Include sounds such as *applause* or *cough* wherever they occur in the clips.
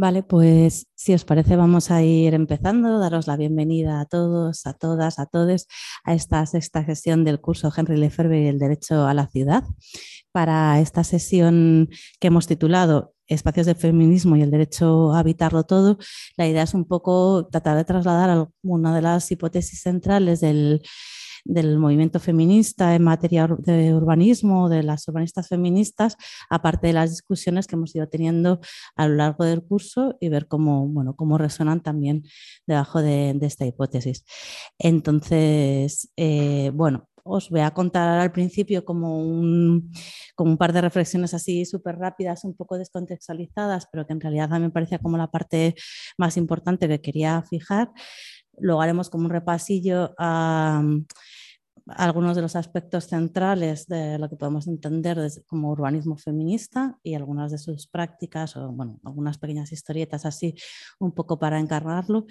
Vale, pues si os parece vamos a ir empezando, daros la bienvenida a todos, a todas, a todos a esta sexta sesión del curso Henry Lefebvre y el Derecho a la Ciudad. Para esta sesión que hemos titulado Espacios de Feminismo y el Derecho a Habitarlo Todo, la idea es un poco tratar de trasladar una de las hipótesis centrales del del movimiento feminista en materia de urbanismo, de las urbanistas feministas, aparte de las discusiones que hemos ido teniendo a lo largo del curso y ver cómo, bueno, cómo resuenan también debajo de, esta hipótesis. Entonces, eh, bueno, os voy a contar al principio como un, como un par de reflexiones así súper rápidas, un poco descontextualizadas, pero que en realidad a mí me parecía como la parte más importante que quería fijar. Luego haremos como un repasillo a, algunos de los aspectos centrales de lo que podemos entender como urbanismo feminista y algunas de sus prácticas o bueno, algunas pequeñas historietas así un poco para encarnarlo.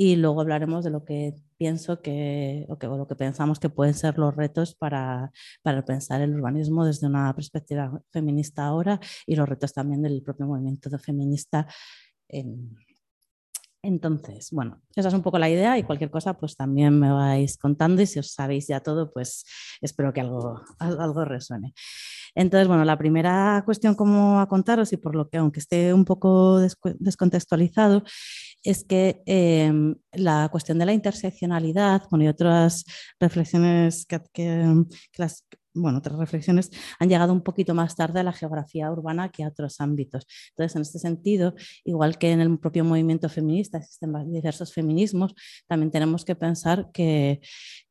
Y luego hablaremos de lo que pienso que o, que, o lo que pensamos que pueden ser los retos para, para pensar el urbanismo desde una perspectiva feminista ahora y los retos también del propio movimiento feminista en, entonces, bueno, esa es un poco la idea y cualquier cosa pues también me vais contando y si os sabéis ya todo pues espero que algo, *laughs* algo resuene. Entonces, bueno, la primera cuestión como a contaros y por lo que aunque esté un poco descontextualizado es que em, la cuestión de la interseccionalidad bueno, y otras reflexiones que, las, bueno, otras reflexiones han llegado un poquito más tarde a la geografía urbana que a otros ámbitos. Entonces, en este sentido, igual que en el propio movimiento feminista existen diversos feminismos, también tenemos que pensar que,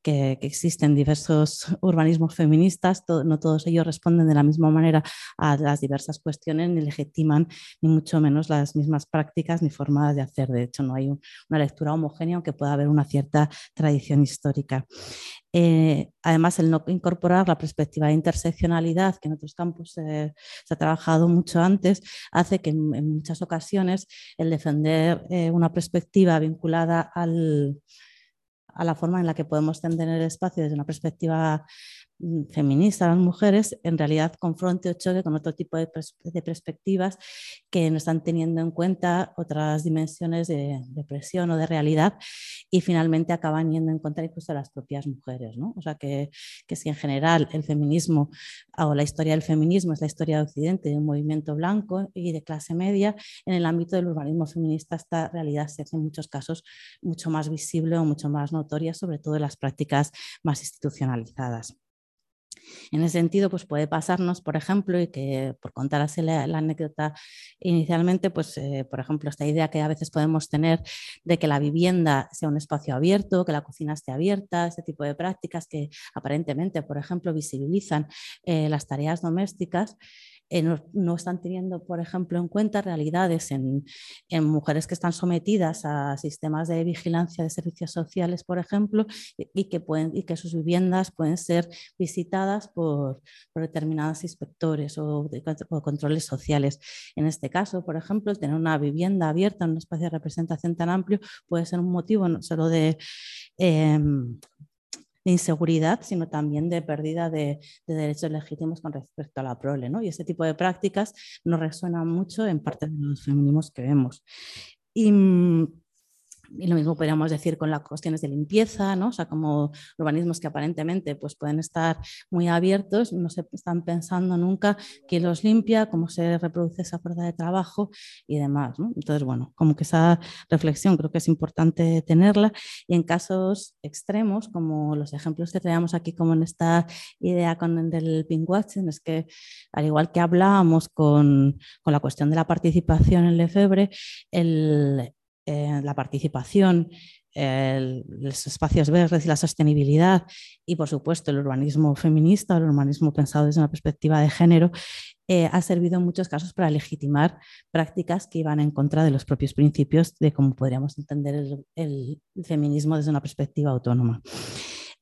que, existen diversos urbanismos feministas, no todos ellos responden de la misma manera a las diversas cuestiones, ni legitiman ni mucho menos las mismas prácticas ni formas de hacer. De hecho, no hay una lectura homogénea, aunque pueda haber una cierta tradición histórica. Eh, además, el no incorporar la perspectiva de interseccionalidad, que en otros campos se ha trabajado mucho antes, hace que en, muchas ocasiones el defender eh, una perspectiva vinculada al, a la forma en la que podemos tener el espacio desde una perspectiva Mm, feminista las mujeres en realidad confronte o choque con otro tipo de, perspectivas que no están teniendo en cuenta otras dimensiones de, de, presión o de realidad y finalmente acaban yendo en contra incluso de las propias mujeres. ¿no? O sea que, que, si en general el feminismo o la historia del feminismo es la historia de Occidente, de un movimiento blanco y de clase media, en el ámbito del urbanismo feminista esta realidad se hace en muchos casos mucho más visible o mucho más notoria, sobre todo en las prácticas más institucionalizadas. En ese sentido, pues puede pasarnos, por ejemplo, y que por contar así la, anécdota inicialmente, pues eh, por ejemplo, esta idea que a veces podemos tener de que la vivienda sea un espacio abierto, que la cocina esté abierta, este tipo de prácticas que aparentemente, por ejemplo, visibilizan eh, las tareas domésticas, eh, no, están teniendo, por ejemplo, en cuenta realidades en, mujeres que están sometidas a sistemas de vigilancia de servicios sociales, por ejemplo, y, que, pueden, y que sus viviendas pueden ser visitadas por, determinados inspectores o, controles sociales. En este caso, por ejemplo, tener una vivienda abierta un espacio de representación tan amplio puede ser un motivo no solo de... Em, de inseguridad, sino también de pérdida de, derechos legítimos con respecto a la prole. ¿no? Y ese tipo de prácticas nos resuenan mucho en parte de los feminismos que vemos. Mm, y lo mismo podríamos decir con las cuestiones de limpieza, ¿no? o sea, como urbanismos que aparentemente pues, pueden estar muy abiertos, no se están pensando nunca quién los limpia, cómo se reproduce esa fuerza de trabajo y demás. Entonces, bueno, como que esa reflexión creo que es importante tenerla y en casos extremos, como los ejemplos que traíamos aquí, como en esta idea con del pinkwashing, es que al igual que hablábamos con, con la cuestión de la participación en Lefebvre, el, eh, la participación, los espacios verdes y la sostenibilidad y, por supuesto, el urbanismo feminista, el urbanismo pensado desde una perspectiva de género, eh, ha servido en muchos casos para legitimar prácticas que iban en contra de los propios principios de cómo podríamos entender el, feminismo desde una perspectiva autónoma.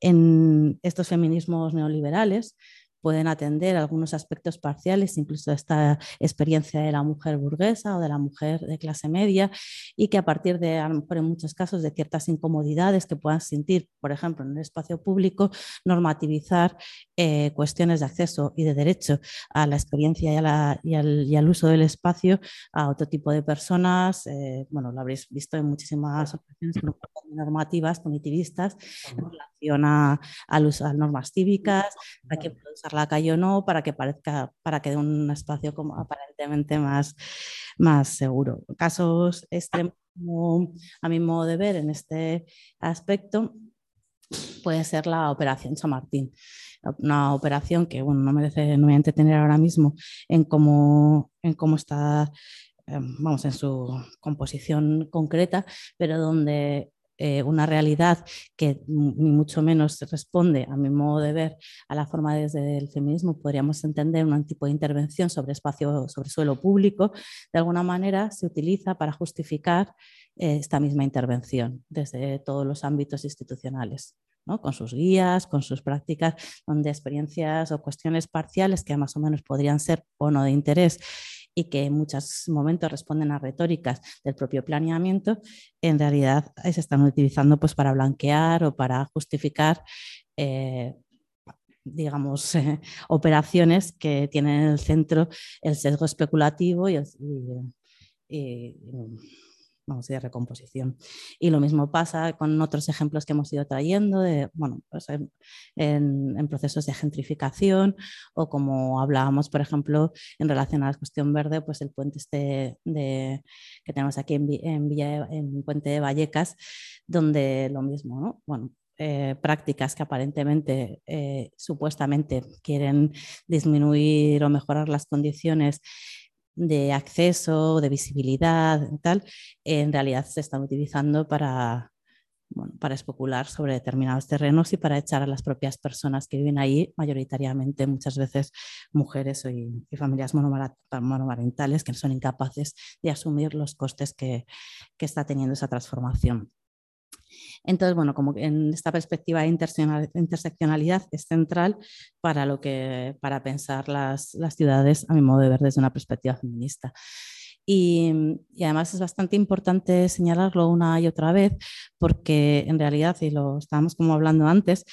En estos feminismos neoliberales, pueden atender algunos aspectos parciales, incluso esta experiencia de la mujer burguesa o de la mujer de clase media, y que a partir de, a lo mejor en muchos casos, de ciertas incomodidades que puedan sentir, por ejemplo, en el espacio público, normativizar eh, cuestiones de acceso y de derecho a la experiencia y, al, uso del espacio a otro tipo de personas. Eh, bueno, lo habréis visto en muchísimas ocasiones normativas, punitivistas, en relación a, normas cívicas, a que puede usar la calle o no, para que parezca, para que dé un espacio como aparentemente más, más seguro. Casos extremos, a mi modo de ver en este aspecto, puede ser la operación San Martín. Una operación que bueno, no merece no voy a entretener ahora mismo en cómo, en cómo está, em, vamos, en su composición concreta, pero donde eh, una realidad que ni mucho menos responde, a mi modo de ver, a la forma desde el feminismo, podríamos entender un tipo de intervención sobre espacio, sobre suelo público, de alguna manera se utiliza para justificar eh, esta misma intervención desde todos los ámbitos institucionales. con sus guías, con sus prácticas, donde experiencias o cuestiones parciales que más o menos podrían ser o no de interés y que en muchos momentos responden a retóricas del propio planeamiento, en realidad se están utilizando pues, para blanquear o para justificar eh, digamos, *laughs* operaciones que tienen en el centro el sesgo especulativo y, y vamos, de recomposición. Y lo mismo pasa con otros ejemplos que hemos ido trayendo, bueno, pues en, procesos de gentrificación o como hablábamos, por ejemplo, en relación a la cuestión verde, pues el puente este de, que tenemos aquí en, en, Villa, en Puente de Vallecas, donde lo mismo, ¿no? Bueno, eh, prácticas que aparentemente, eh, supuestamente, quieren disminuir o mejorar las condiciones de acceso, de visibilidad, tal, en realidad se están utilizando para, para especular sobre determinados terrenos y para echar a las propias personas que viven ahí, mayoritariamente muchas veces mujeres y, familias monomarentales que son incapaces de asumir los costes que está teniendo esa transformación. Entonces, bueno, como en esta perspectiva de interseccionalidad es central para, lo que, para pensar las, las ciudades, a mi modo de ver, desde una perspectiva feminista. Y, además es bastante importante señalarlo una y otra vez porque en realidad, y lo estábamos como hablando antes,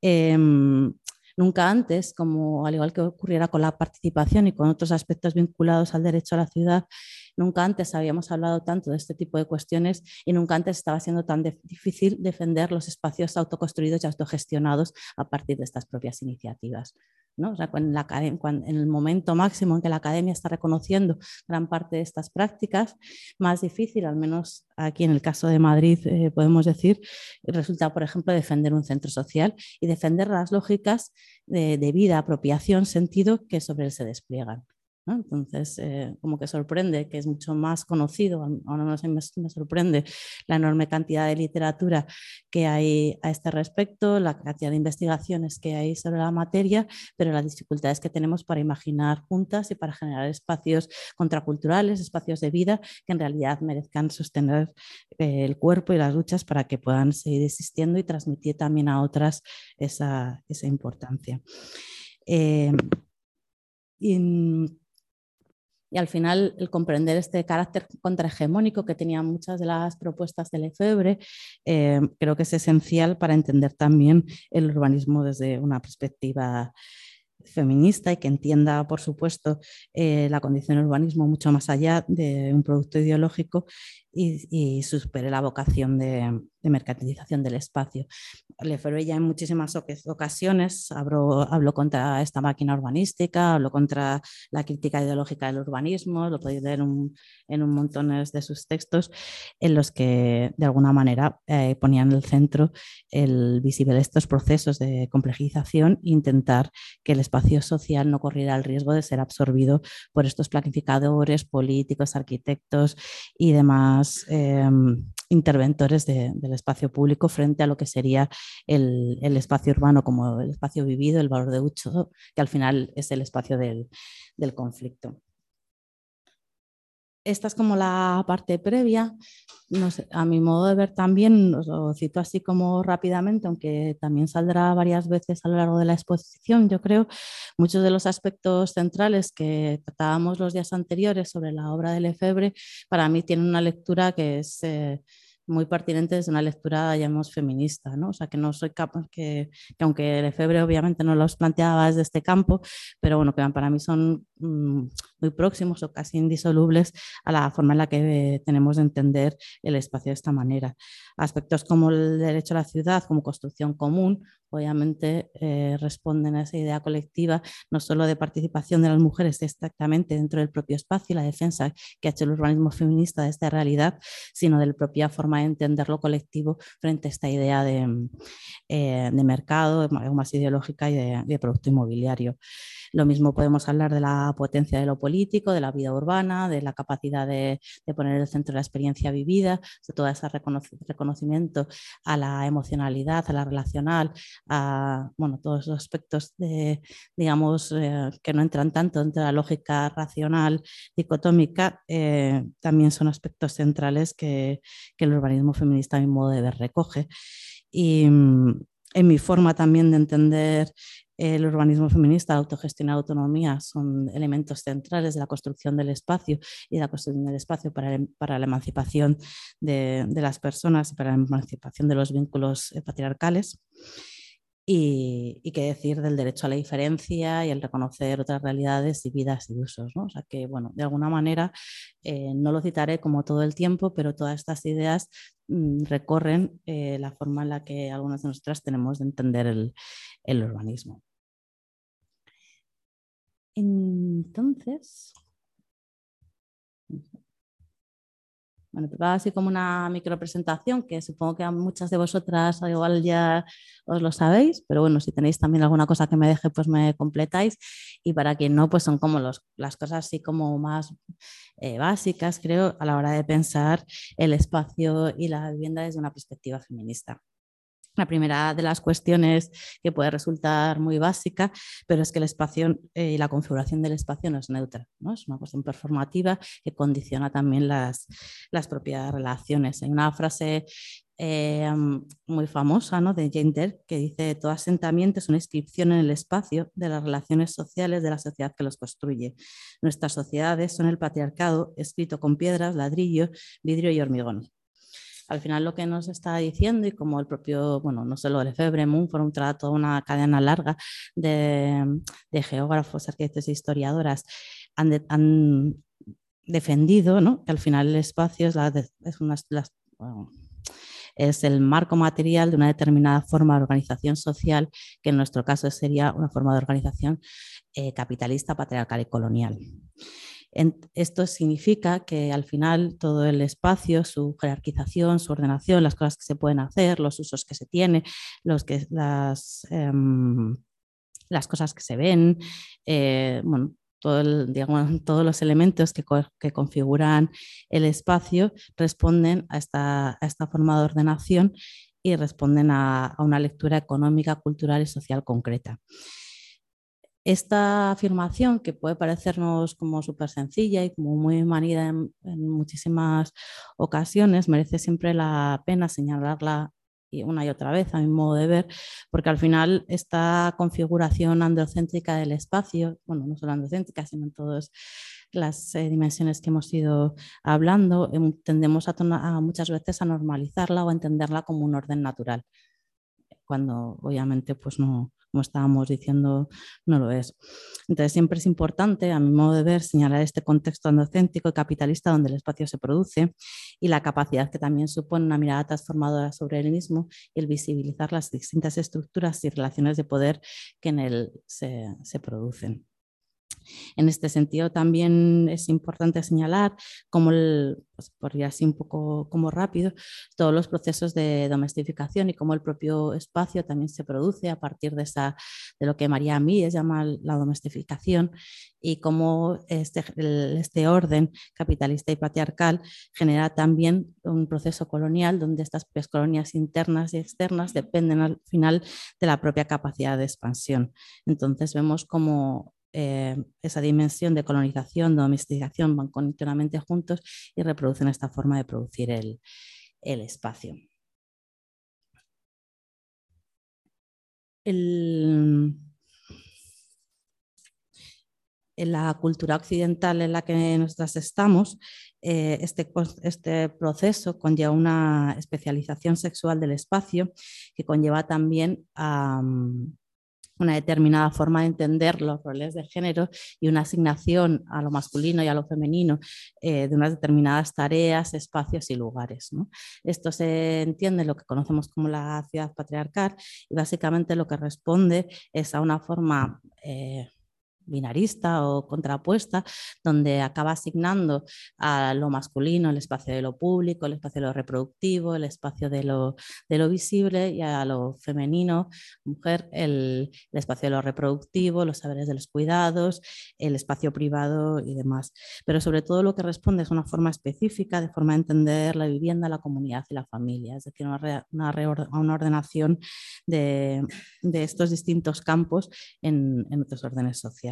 em, nunca antes, como al igual que ocurriera con la participación y con otros aspectos vinculados al derecho a la ciudad, Nunca antes habíamos hablado tanto de este tipo de cuestiones y nunca antes estaba siendo tan difícil defender los espacios autoconstruidos y autogestionados a partir de estas propias iniciativas. ¿no? O sea, en, en, el momento máximo en que la academia está reconociendo gran parte de estas prácticas, más difícil, al menos aquí en el caso de Madrid eh, podemos decir, resulta, por ejemplo, defender un centro social y defender las lógicas de vida, apropiación, sentido que sobre él se despliegan. Entonces, eh, como que sorprende que es mucho más conocido, ahora no sé, me, sorprende la enorme cantidad de literatura que hay a este respecto, la cantidad de investigaciones que hay sobre la materia, pero las dificultades que tenemos para imaginar juntas y para generar espacios contraculturales, espacios de vida que en realidad merezcan sostener eh, el cuerpo y las luchas para que puedan seguir existiendo y transmitir también a otras esa, esa importancia. Eh, y al final el comprender este carácter contrahegemónico que tenían muchas de las propuestas de Lefebvre eh, creo que es esencial para entender también el urbanismo desde una perspectiva feminista y que entienda, por supuesto, eh, la condición del urbanismo mucho más allá de un producto ideológico y, y supere la vocación de, de mercantilización del espacio. Lefebvre ya en muchísimas ocasiones habló, habló, contra esta máquina urbanística, habló contra la crítica ideológica del urbanismo, lo podéis ver un, en un montón de sus textos, en los que de alguna manera eh, ponían en el centro el visible estos procesos de complejización e intentar que el espacio social no corriera el riesgo de ser absorbido por estos planificadores, políticos, arquitectos y demás eh, interventores de, del espacio público frente a lo que sería el, espacio urbano como el espacio vivido, el valor de uso, que al final es el espacio del conflicto. Esta es como la parte previa. A mi modo de ver también, os lo cito así como rápidamente, aunque también saldrá varias veces a lo largo de la exposición, yo creo, muchos de los aspectos centrales que tratábamos los días anteriores sobre la obra de Lefebvre, para mí tienen una lectura que es... Eh, muy pertinente desde una lectura, llamamos, feminista, ¿no? O sea, que no soy capaz, que, que aunque Lefebvre obviamente no los planteaba desde este campo, pero bueno, que para mí son mm, muy próximos o casi indisolubles a la forma en la que tenemos de entender el espacio de esta manera. Aspectos como el derecho a la ciudad, como construcción común, obviamente eh, responden a esa idea colectiva, no solo de participación de las mujeres exactamente dentro del propio espacio y la defensa que ha hecho el urbanismo feminista de esta realidad, sino de la propia forma de entender lo colectivo frente a esta idea de, eh, mercado, más ideológica y de producto inmobiliario. Lo mismo podemos hablar de la potencia de lo político, de la vida urbana, de la capacidad de, poner el centro de la experiencia vivida, de todo ese reconocimiento a la emocionalidad, a la relacional, a bueno, todos los aspectos de, digamos, eh, que no entran tanto entre la lógica racional dicotómica, eh, también son aspectos centrales que, que el urbanismo feminista a mi modo de ver recoge. Y mm, en mi forma también de entender el urbanismo feminista, la autogestión y la autonomía son elementos centrales de la construcción del espacio y de la construcción del espacio para, para la emancipación de, las personas y para la emancipación de los vínculos eh, patriarcales. Y, y, qué decir del derecho a la diferencia y el reconocer otras realidades y vidas y usos. ¿no? O sea que, bueno, de alguna manera eh, no lo citaré como todo el tiempo, pero todas estas ideas mm, recorren eh, la forma en la que algunas de nosotras tenemos de entender el, el urbanismo. Entonces, bueno, va así como una micropresentación que supongo que a muchas de vosotras igual ya os lo sabéis, pero bueno, si tenéis también alguna cosa que me deje, pues me completáis. Y para quien no, pues son como los, las cosas así como más eh, básicas, creo, a la hora de pensar el espacio y la vivienda desde una perspectiva feminista. La primera de las cuestiones que puede resultar muy básica, pero es que el espacio eh, y la configuración del espacio no es neutra, ¿no? es una cuestión performativa que condiciona también las, las propias relaciones. Hay una frase eh, muy famosa ¿no? de Jane que dice, todo asentamiento es una inscripción en el espacio de las relaciones sociales de la sociedad que los construye. Nuestras sociedades son el patriarcado escrito con piedras, ladrillo, vidrio y hormigón al final lo que nos está diciendo y como el propio, bueno, no solo Lefebvre, Mumford, toda una cadena larga de, geógrafos, arquitectos e historiadoras han, defendido ¿no? que al final el espacio es, el marco material de una determinada forma de organización social, que en nuestro caso sería una forma de organización eh, capitalista, patriarcal y colonial. Esto significa que al final todo el espacio, su jerarquización, su ordenación, las cosas que se pueden hacer, los usos que se tienen, em, las cosas que se ven, eh, bueno, *laughs* todos los elementos que, configuran el espacio responden a esta, forma de ordenación y responden a una lectura económica, cultural y social concreta. Esta afirmación, que puede parecernos como súper sencilla y como muy manida en, muchísimas ocasiones, merece siempre la pena señalarla una y otra vez a mi modo de ver, porque al final esta configuración androcéntrica del espacio, bueno, no solo androcéntrica, sino en todas las eh, dimensiones que hemos ido hablando, em, tendemos a, muchas veces a normalizarla o a entenderla como un orden natural, cuando obviamente pues no, como estábamos diciendo, no lo es. Entonces, siempre es importante, a mi modo de ver, señalar este contexto andocéntrico y capitalista donde el espacio se produce y la capacidad que también supone una mirada transformadora sobre el mismo y el visibilizar las distintas estructuras y relaciones de poder que en él se, se producen. En este sentido, también es importante señalar, como pues por ir así un poco como rápido, todos los procesos de domestificación y cómo el propio espacio también se produce a partir de, esa, de lo que María Míes llama la domestificación y cómo este, este orden capitalista y patriarcal genera también un proceso colonial donde estas colonias internas y externas dependen al final de la propia capacidad de expansión. Entonces vemos como eh, esa dimensión de colonización, domesticación, van continuamente juntos y reproducen esta forma de producir el, espacio. en la cultura occidental en la que nosotras estamos, eh, este, este, proceso conlleva una especialización sexual del espacio que conlleva también mm, una determinada forma de entender los roles de género y una asignación a lo masculino y a lo femenino eh, de unas determinadas tareas, espacios y lugares. Esto se entiende lo que conocemos como la ciudad patriarcal y básicamente lo que responde es a una forma eh, binarista o contrapuesta, donde acaba asignando a lo masculino el espacio de lo público, el espacio de lo reproductivo, el espacio de lo, visible y a lo femenino, mujer, el, espacio de lo reproductivo, los saberes de los cuidados, el espacio privado y demás. Pero sobre todo lo que responde es una forma específica de forma de entender la vivienda, la comunidad y la familia, es decir, una, una, ordenación de, de, estos distintos campos en, en otros órdenes sociales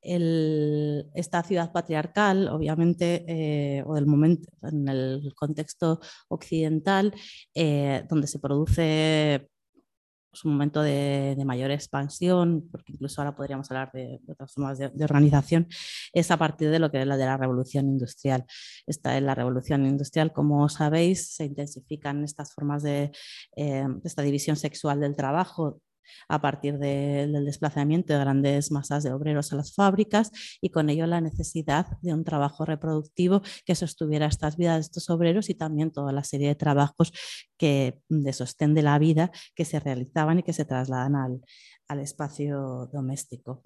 esta ciudad patriarcal, obviamente, eh, o del momento, en el contexto occidental, eh, donde se produce pues, un momento de, mayor expansión, porque incluso ahora podríamos hablar de, otras formas de, organización, es a partir de lo que es la de la revolución industrial. Esta es la revolución industrial, como sabéis, se intensifican estas formas de eh, esta división sexual del trabajo a partir del desplazamiento de grandes masas de obreros a las fábricas y con ello la necesidad de un trabajo reproductivo que sostuviera estas vidas de estos obreros y también toda la serie de trabajos que, de sostén de la vida que se realizaban y que se trasladan al espacio doméstico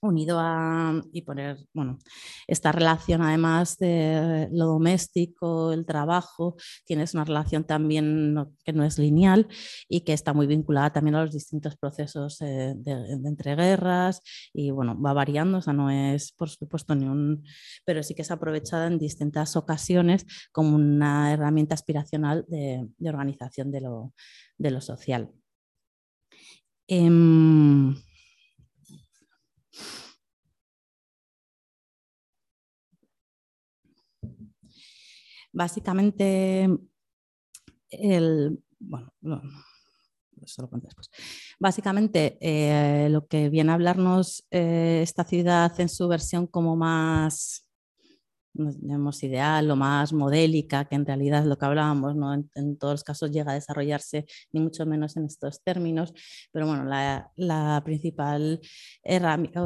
unido a y poner, bueno, esta relación además de lo doméstico, el trabajo, tienes una relación también que no es lineal y que está muy vinculada también a los distintos procesos eh, de, entreguerras y bueno, va variando, o no es por supuesto ni un, pero sí que es aprovechada en distintas ocasiones como una herramienta aspiracional de, organización de lo, de lo social. Em, Básicamente, el, bueno, eso lo después. Básicamente, eh, lo que viene a hablarnos eh, esta ciudad en su versión como más tenemos ideal o más modélica, que en realidad es lo que hablábamos, ¿no? en, todos los casos llega a desarrollarse, ni mucho menos en estos términos, pero bueno, la, principal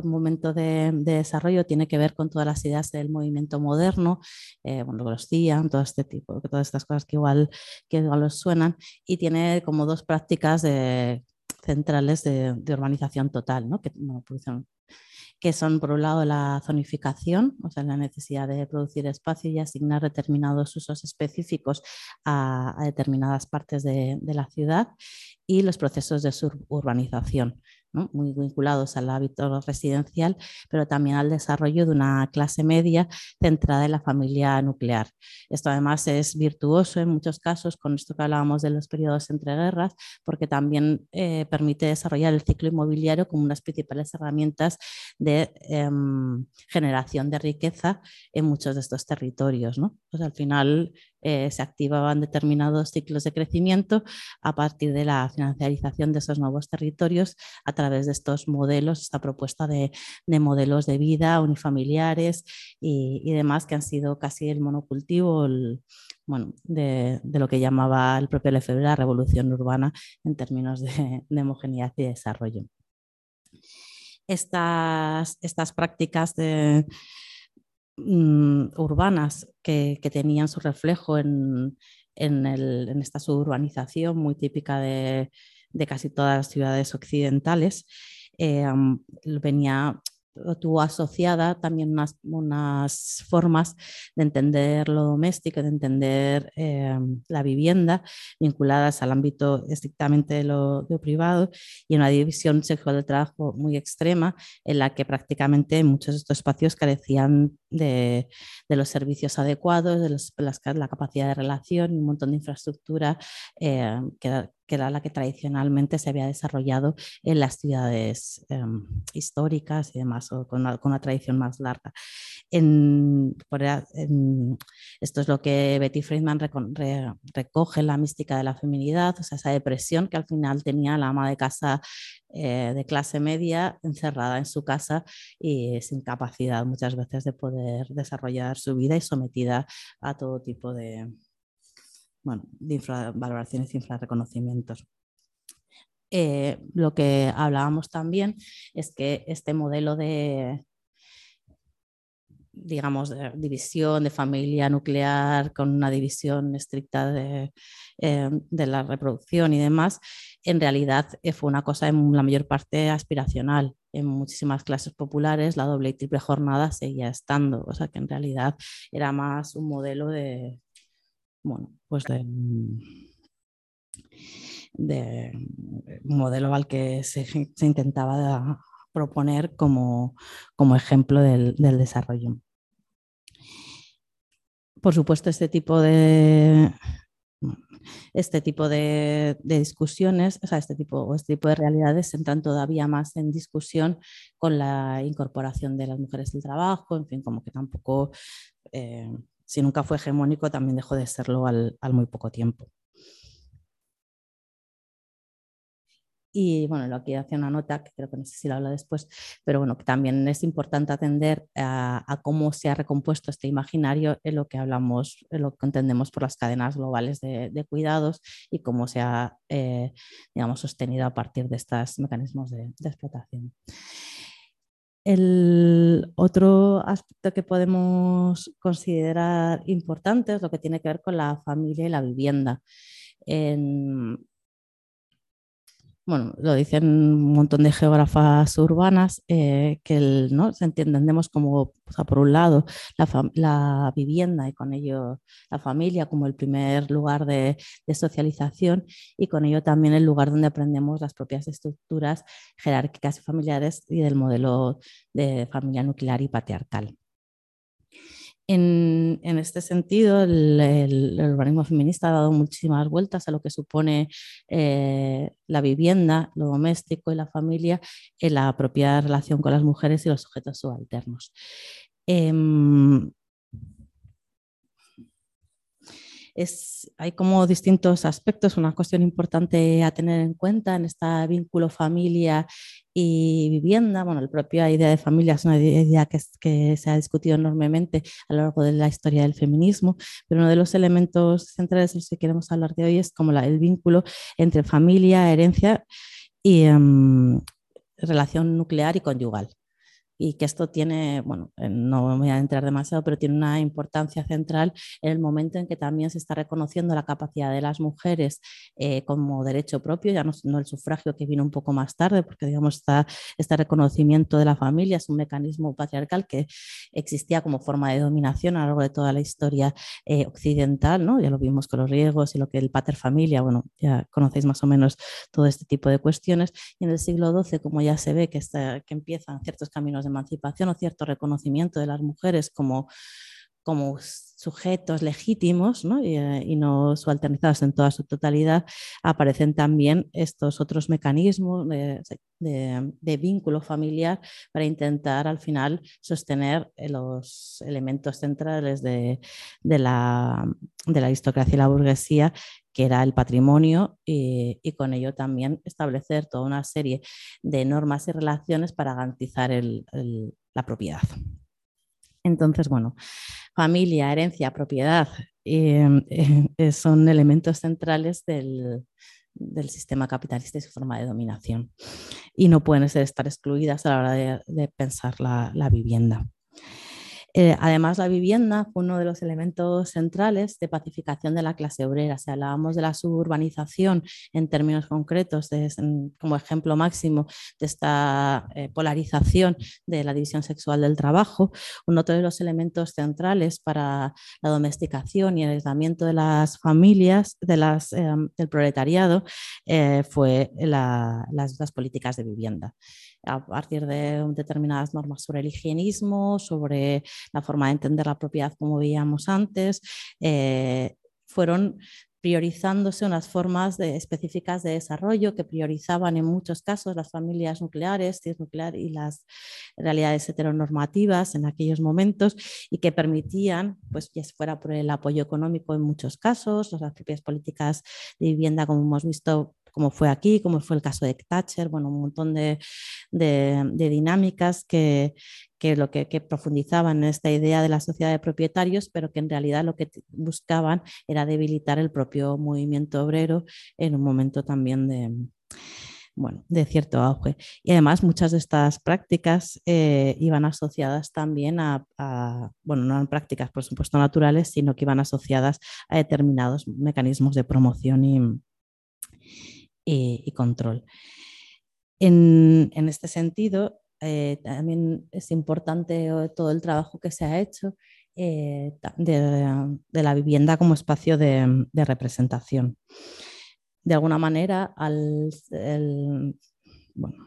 momento de, desarrollo tiene que ver con todas las ideas del movimiento moderno, eh, bueno, los CIAN, todo este tipo, todas estas cosas que igual, que igual os suenan, y tiene como dos prácticas centrales de, de urbanización total, ¿no? que bueno, que son por un lado la zonificación, o sea, la necesidad de producir espacio y asignar determinados usos específicos a, determinadas partes de, la ciudad, y los procesos de suburbanización, muy vinculados al hábito residencial, pero también al desarrollo de una clase media centrada en la familia nuclear. Esto además es virtuoso en muchos casos con esto que hablábamos de los periodos entre guerras, porque también eh, permite desarrollar el ciclo inmobiliario como unas principales herramientas de em, generación de riqueza en muchos de estos territorios. Pues al final eh, se activaban determinados ciclos de crecimiento a partir de la financiarización de esos nuevos territorios a través de estos modelos, esta propuesta de, modelos de vida unifamiliares y, demás que han sido casi el monocultivo bueno, de, lo que llamaba el propio Lefebvre la revolución urbana en términos de, de homogeneidad y desarrollo. Estas, estas prácticas de, Mm, urbanas que, tenían su reflejo en, esta suburbanización muy típica de, casi todas las ciudades occidentales, eh, venía tuvo asociada también unas, formas de entender lo doméstico, de entender eh, la vivienda vinculadas al ámbito estrictamente de lo, privado y una división sexual del trabajo muy extrema en la que prácticamente muchos de estos espacios carecían de, los servicios adecuados, de la capacidad de relación y un montón de infraestructura eh, que, era la que tradicionalmente se había desarrollado en las ciudades em, históricas y demás, o con una, tradición más larga. esto es lo que Betty Friedman recoge en la mística de la feminidad, o sea, esa depresión que al final tenía la ama de casa eh, de clase media encerrada en su casa y sin capacidad muchas veces de poder desarrollar su vida y sometida a todo tipo de, bueno, infravaloraciones y infrarreconocimientos. Eh, lo que hablábamos también es que este modelo de, digamos, de división de familia nuclear con una división estricta de, eh, de, la reproducción y demás, en realidad eh, fue una cosa en la mayor parte aspiracional. En muchísimas clases populares la doble y triple jornada seguía estando, o sea que en realidad era más un modelo de, bueno, pues de, modelo al que se, intentaba proponer como, ejemplo del, desarrollo. Por supuesto, este tipo de, este tipo de, discusiones, o sea, este tipo, este tipo de realidades entran todavía más en discusión con la incorporación de las mujeres del trabajo, en fin, como que tampoco eh, si nunca fue hegemónico, también dejó de serlo al, muy poco tiempo. Y bueno, aquí hace una nota, que creo que no sé si la habla después, pero bueno, que también es importante atender a, cómo se ha recompuesto este imaginario en lo que hablamos, en lo que entendemos por las cadenas globales de, cuidados y cómo se ha, eh, digamos, sostenido a partir de estos mecanismos de explotación. El otro aspecto que podemos considerar importante es lo que tiene que ver con la familia y la vivienda. En, bueno, lo dicen un montón de geógrafas urbanas, eh, que ¿no? entendemos como, por un lado, la, vivienda y con ello la familia como el primer lugar de, socialización y con ello también el lugar donde aprendemos las propias estructuras jerárquicas y familiares y del modelo de familia nuclear y patriarcal. En, este sentido, el, urbanismo feminista ha dado muchísimas vueltas a lo que supone eh, la vivienda, lo doméstico y la familia en la propia relación con las mujeres y los sujetos subalternos. Em, hay como distintos aspectos, una cuestión importante a tener en cuenta en este vínculo familia y vivienda. Bueno, la propia idea de familia es una idea que, que, se ha discutido enormemente a lo largo de la historia del feminismo, pero uno de los elementos centrales de los que queremos hablar de hoy es como el vínculo entre familia, herencia y em, relación nuclear y conyugal y que esto tiene, bueno, eh, no voy a entrar demasiado, pero tiene una importancia central en el momento en que también se está reconociendo la capacidad de las mujeres eh, como derecho propio, ya no, el sufragio que vino un poco más tarde, porque digamos está, este reconocimiento de la familia es un mecanismo patriarcal que existía como forma de dominación a lo largo de toda la historia eh, occidental, ¿no? ya lo vimos con los riegos y lo que el pater familia, bueno, ya conocéis más o menos todo este tipo de cuestiones, y en el siglo XII, como ya se ve que, está, que empiezan ciertos caminos de emancipación o cierto reconocimiento de las mujeres como, como sujetos legítimos eh, Y, no subalternizados en toda su totalidad, aparecen también estos otros mecanismos de, vínculo familiar para intentar al final sostener eh, los elementos centrales de, la, de la aristocracia y la burguesía que era el patrimonio y, con ello también establecer toda una serie de normas y relaciones para garantizar la propiedad. Entonces, bueno, familia, herencia, propiedad em, eh, son elementos centrales del, sistema capitalista y su forma de dominación y no pueden ser, estar excluidas a la hora de, pensar la vivienda. Eh, además, la vivienda fue uno de los elementos centrales de pacificación de la clase obrera. Si hablábamos de la suburbanización en términos concretos, como ejemplo máximo de esta eh, polarización de la división sexual del trabajo, uno de los elementos centrales para la domesticación y el aislamiento de las familias, em, del proletariado, eh, fue las políticas de vivienda. A partir de determinadas normas sobre el higienismo, sobre la forma de entender la propiedad como veíamos antes, eh, fueron priorizándose unas formas específicas de desarrollo que priorizaban en muchos casos las familias nucleares nuclear y las realidades heteronormativas en aquellos momentos y que permitían, pues ya fuera por el apoyo económico en muchos casos, las propias políticas de vivienda como hemos visto como fue aquí, como fue el caso de Thatcher, bueno, un montón de, dinámicas que, lo que, profundizaban en esta idea de la sociedad de propietarios, pero que en realidad lo que buscaban era debilitar el propio movimiento obrero en un momento también de, bueno, de cierto auge. Y además muchas de estas prácticas eh, iban asociadas también a, bueno, no eran prácticas por supuesto naturales, sino que iban asociadas a determinados mecanismos de promoción y, y, control. En, este sentido, eh, también es importante eh, todo el trabajo que se ha hecho eh, de, la vivienda como espacio de, representación. De alguna manera, al, bueno,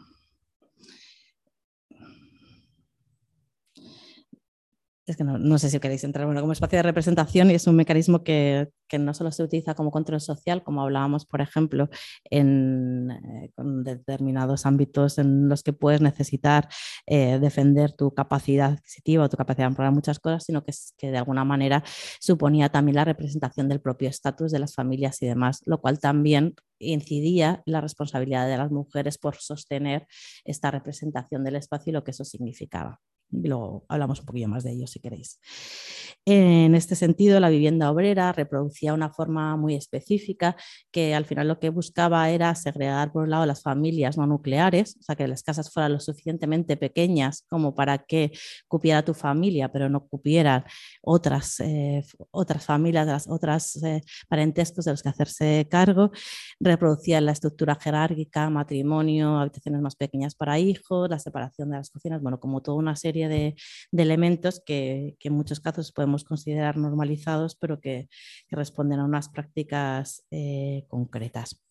es que no, sé si queréis entrar, bueno, como espacio de representación y es un mecanismo que, no solo se utiliza como control social, como hablábamos, por ejemplo, en eh, determinados ámbitos en los que puedes necesitar eh, defender tu capacidad adquisitiva o tu capacidad de probar muchas cosas, sino que, que de alguna manera suponía también la representación del propio estatus de las familias y demás, lo cual también incidía la responsabilidad de las mujeres por sostener esta representación del espacio y lo que eso significaba luego hablamos un poquillo más de ello si queréis. En este sentido, la vivienda obrera reproducía una forma muy específica que al final lo que buscaba era segregar por un lado las familias no nucleares, o sea, que las casas fueran lo suficientemente pequeñas como para que cupiera tu familia, pero no cupieran otras, eh, otras familias, las otras eh, parentescos de los que hacerse cargo. Reproducía la estructura jerárquica, matrimonio, habitaciones más pequeñas para hijos, la separación de las cocinas, bueno, como toda una serie de, elementos que, en muchos casos podemos considerar normalizados, pero que, responden a unas prácticas eh, concretas.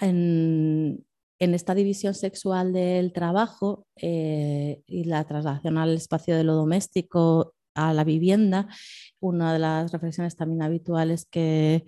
En, esta división sexual del trabajo eh, y la traslación al espacio de lo doméstico a la vivienda, una de las reflexiones también habituales que,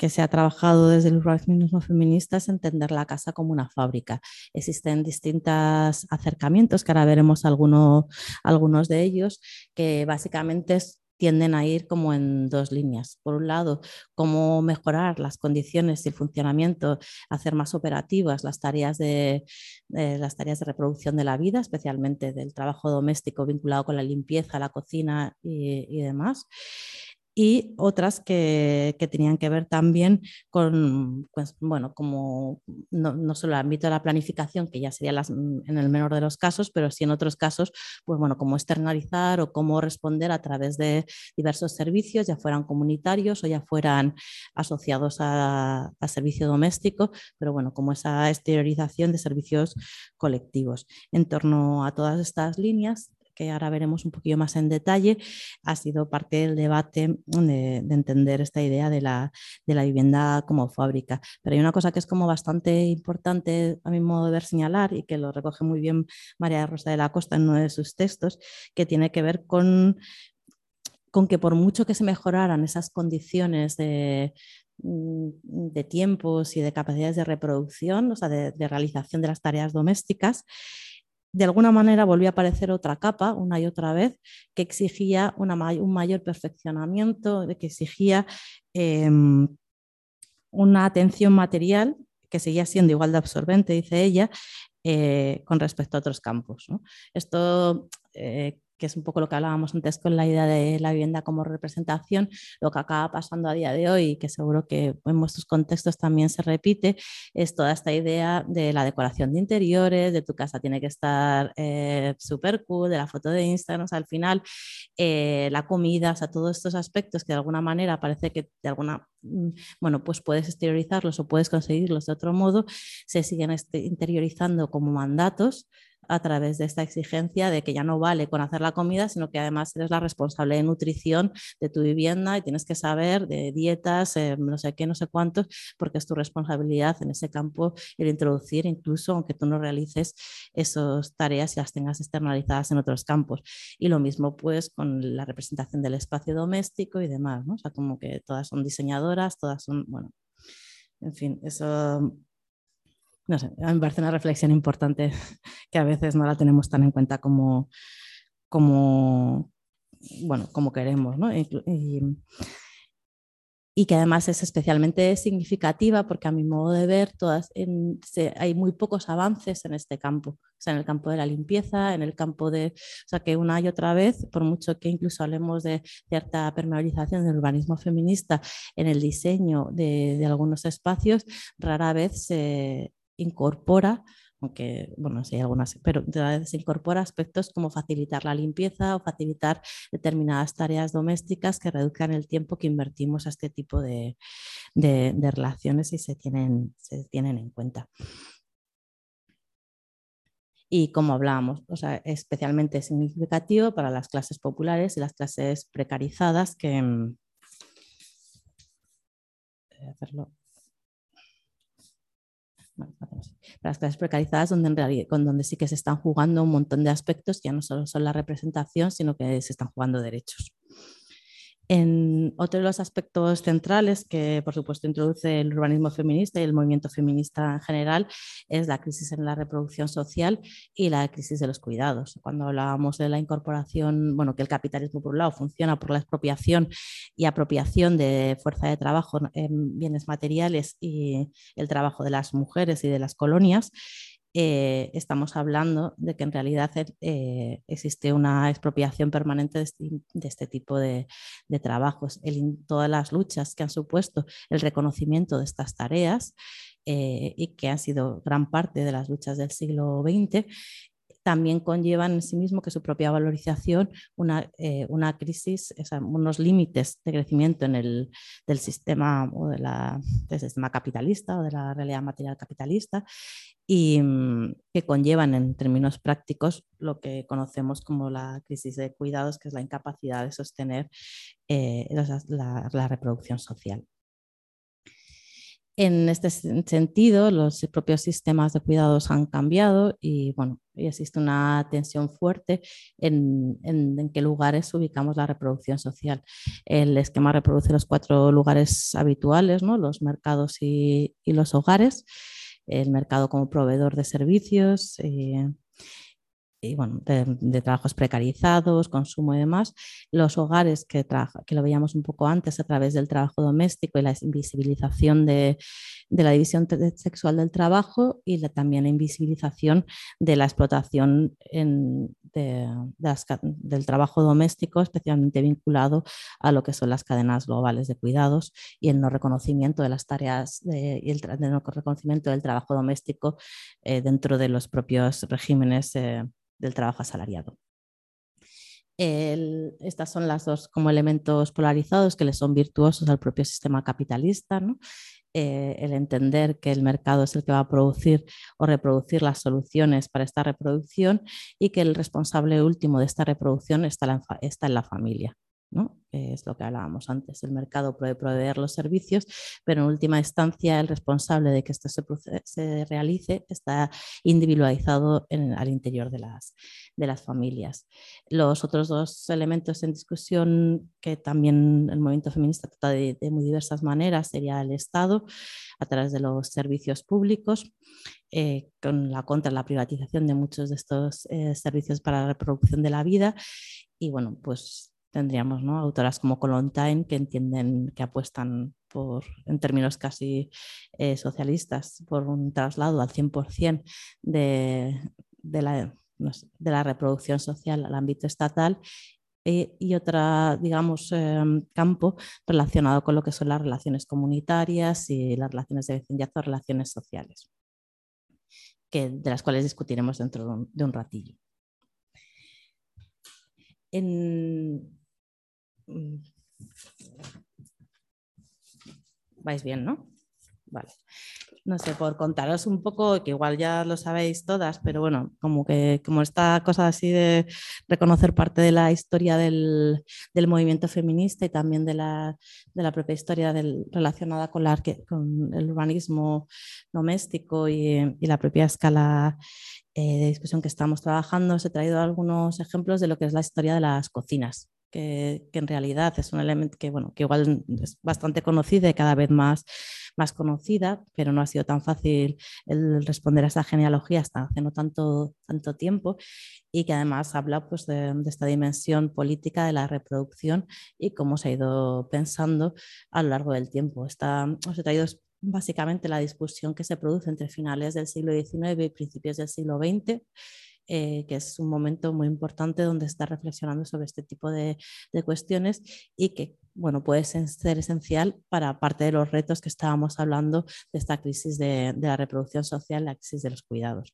que se ha trabajado desde el urbanismo feminista es entender la casa como una fábrica. Existen distintos acercamientos, que ahora veremos algunos de ellos, que básicamente tienden a ir como en dos líneas. Por un lado, cómo mejorar las condiciones y el funcionamiento, hacer más operativas las tareas de, las tareas de reproducción de la vida, especialmente del trabajo doméstico vinculado con la limpieza, la cocina y demás y otras que, tenían que ver también con, pues, bueno, como no, solo el ámbito de la planificación, que ya sería las, mm, en el menor de los casos, pero sí en otros casos, pues bueno, cómo externalizar o cómo responder a través de diversos servicios, ya fueran comunitarios o ya fueran asociados a, a servicio doméstico, pero bueno, como esa exteriorización de servicios colectivos. En torno a todas estas líneas, que ahora veremos un poquito más en detalle, ha sido parte del debate de, entender esta idea de la, vivienda como fábrica. Pero hay una cosa que es como bastante importante a mi modo de ver señalar y que lo recoge muy bien María Rosa de la Costa en uno de sus textos, que tiene que ver con con que por mucho que se mejoraran esas condiciones de, mm, tiempos y de capacidades de reproducción, o sea, de, realización de las tareas domésticas, de alguna manera volvió a aparecer otra capa una y otra vez que exigía un mayor perfeccionamiento, que exigía em, una atención material que seguía siendo igual de absorbente, dice ella, eh, con respecto a otros campos. Esto eh, que es un poco lo que hablábamos antes con la idea de la vivienda como representación, lo que acaba pasando a día de hoy, que seguro que en vuestros contextos también se repite, es toda esta idea de la decoración de interiores, de tu casa tiene que estar eh, súper cool, de la foto de Instagram, al final eh, la comida, o sea, todos estos aspectos que de alguna manera parece que de alguna, mm, bueno, pues puedes exteriorizarlos o puedes conseguirlos de otro modo, se siguen este, interiorizando como mandatos a través de esta exigencia de que ya no vale con hacer la comida, sino que además eres la responsable de nutrición de tu vivienda y tienes que saber de dietas, eh, no sé qué, no sé cuántos, porque es tu responsabilidad en ese campo el introducir, incluso aunque tú no realices esas tareas y las tengas externalizadas en otros campos. Y lo mismo pues con la representación del espacio doméstico y demás, ¿no? O sea, como que todas son diseñadoras, todas son, bueno, en fin, eso no sé, me parece una reflexión importante que a veces no la tenemos tan en cuenta como, como, bueno, como queremos, ¿no? Y, que además es especialmente significativa porque a mi modo de ver todas hay muy pocos avances en este campo, o sea, en el campo de la limpieza, en el campo de, o sea, que una y otra vez, por mucho que incluso hablemos de cierta permeabilización del urbanismo feminista en el diseño de algunos espacios, rara vez se, incorpora, aunque, bueno, hay algunas, pero se incorpora aspectos como facilitar la limpieza o facilitar determinadas tareas domésticas que reduzcan el tiempo que invertimos a este tipo de, relaciones y se tienen, se tienen en cuenta. Y como hablábamos, o sea, especialmente significativo para las clases populares y las clases precarizadas que... Mm, hacerlo las clases precarizadas donde, en realidad, con donde sí que se están jugando un montón de aspectos, ya no solo son la representación, sino que se están jugando derechos. En otro de los aspectos centrales que, por supuesto, introduce el urbanismo feminista y el movimiento feminista en general es la crisis en la reproducción social y la crisis de los cuidados. Cuando hablábamos de la incorporación, bueno, que el capitalismo, por un lado, funciona por la expropiación y apropiación de fuerza de trabajo en bienes materiales y el trabajo de las mujeres y de las colonias, eh, estamos hablando de que en realidad eh, existe una expropiación permanente de este, tipo de, trabajos. todas las luchas que han supuesto el reconocimiento de estas tareas eh, y que han sido gran parte de las luchas del siglo XX, también conllevan en sí mismo que su propia valorización una, una crisis, unos límites de crecimiento en el, del, sistema, o del sistema capitalista o de la realidad material capitalista y mm, que conllevan en términos prácticos lo que conocemos como la crisis de cuidados, que es la incapacidad de sostener eh, la, reproducción social. En este sentido, los propios sistemas de cuidados han cambiado y, bueno, existe una tensión fuerte en, en, qué lugares ubicamos la reproducción social. El esquema reproduce los cuatro lugares habituales, ¿no? los mercados y, los hogares el mercado como proveedor de servicios eh, y bueno, de, trabajos precarizados, consumo y demás, los hogares que, que lo veíamos un poco antes a través del trabajo doméstico y la invisibilización de, de la división sexual del trabajo y también la invisibilización de la explotación en, del trabajo doméstico, especialmente vinculado a lo que son las cadenas globales de cuidados y el no reconocimiento de las tareas y el, no reconocimiento del trabajo doméstico eh, dentro de los propios regímenes eh, del trabajo asalariado. Estas son las dos como elementos polarizados que le son virtuosos al propio sistema capitalista. ¿no? Eh, el entender que el mercado es el que va a producir o reproducir las soluciones para esta reproducción y que el responsable último de esta reproducción está, está en la familia es lo que hablábamos antes, el mercado puede proveer los servicios, pero en última instancia el responsable de que esto se, realice está individualizado al interior de las, de las familias. Los otros dos elementos en discusión que también el movimiento feminista trata de, muy diversas maneras sería el Estado a través de los servicios públicos, eh, con la contra la privatización de muchos de estos eh, servicios para la reproducción de la vida y bueno, pues tendríamos ¿no? autoras como Colontine que entienden, que apuestan por, en términos casi eh, socialistas, por un traslado al 100% de, de, la, de la reproducción social al ámbito estatal eh, y otra, digamos, em, campo relacionado con lo que son las relaciones comunitarias y las relaciones de vecindad relaciones sociales, que, de las cuales discutiremos dentro de un, ratillo. En. Vais bien, ¿no? Vale. no sé, por contaros un poco, que igual ya lo sabéis todas, pero bueno, como que como esta cosa así de reconocer parte de la historia del, movimiento feminista y también de la, propia historia relacionada con, la, con el urbanismo doméstico y, la propia escala eh, de discusión que estamos trabajando, os he traído algunos ejemplos de lo que es la historia de las cocinas que, en realidad es un elemento que, bueno, que igual es bastante conocida y cada vez más, más conocida, pero no ha sido tan fácil el responder a esa genealogía hasta hace no tanto, tanto tiempo y que además habla pues, de, esta dimensión política de la reproducción y cómo se ha ido pensando a lo largo del tiempo. Esta, os he traído básicamente la discusión que se produce entre finales del siglo XIX y principios del siglo XX eh, que es un momento muy importante donde está reflexionando sobre este tipo de, cuestiones y que bueno, puede ser esencial para parte de los retos que estábamos hablando de esta crisis de, de la reproducción social, la crisis de los cuidados.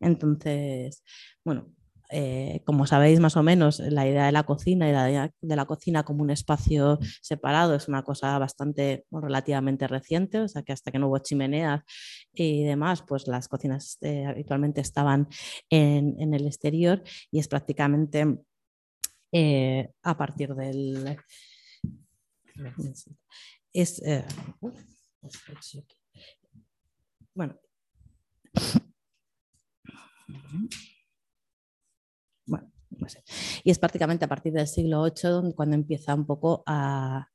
Entonces, bueno, eh, como sabéis más o menos, la idea de la cocina y la idea de la cocina como un espacio separado es una cosa bastante relativamente reciente, o sea que hasta que no hubo chimeneas y demás, pues las cocinas eh, habitualmente estaban en, el exterior y es prácticamente eh, a partir del... Es, bueno. Y es prácticamente a partir del siglo VIII cuando empieza un poco a,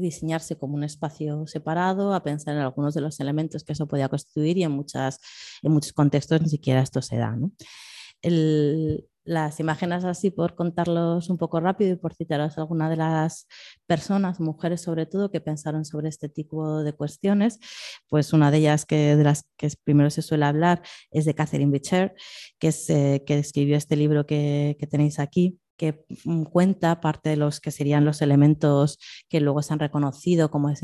diseñarse como un espacio separado, a pensar en algunos de los elementos que eso podía constituir y en, en muchos contextos ni siquiera esto se da. ¿no? El, las imágenes así por contarlos un poco rápido y por citaros a alguna de las personas, mujeres sobre todo, que pensaron sobre este tipo de cuestiones. Pues una de ellas que de las que primero se suele hablar es de Catherine Beecher, que, es, eh, que escribió este libro que, tenéis aquí que mm, cuenta parte de los que serían los elementos que luego se han reconocido como es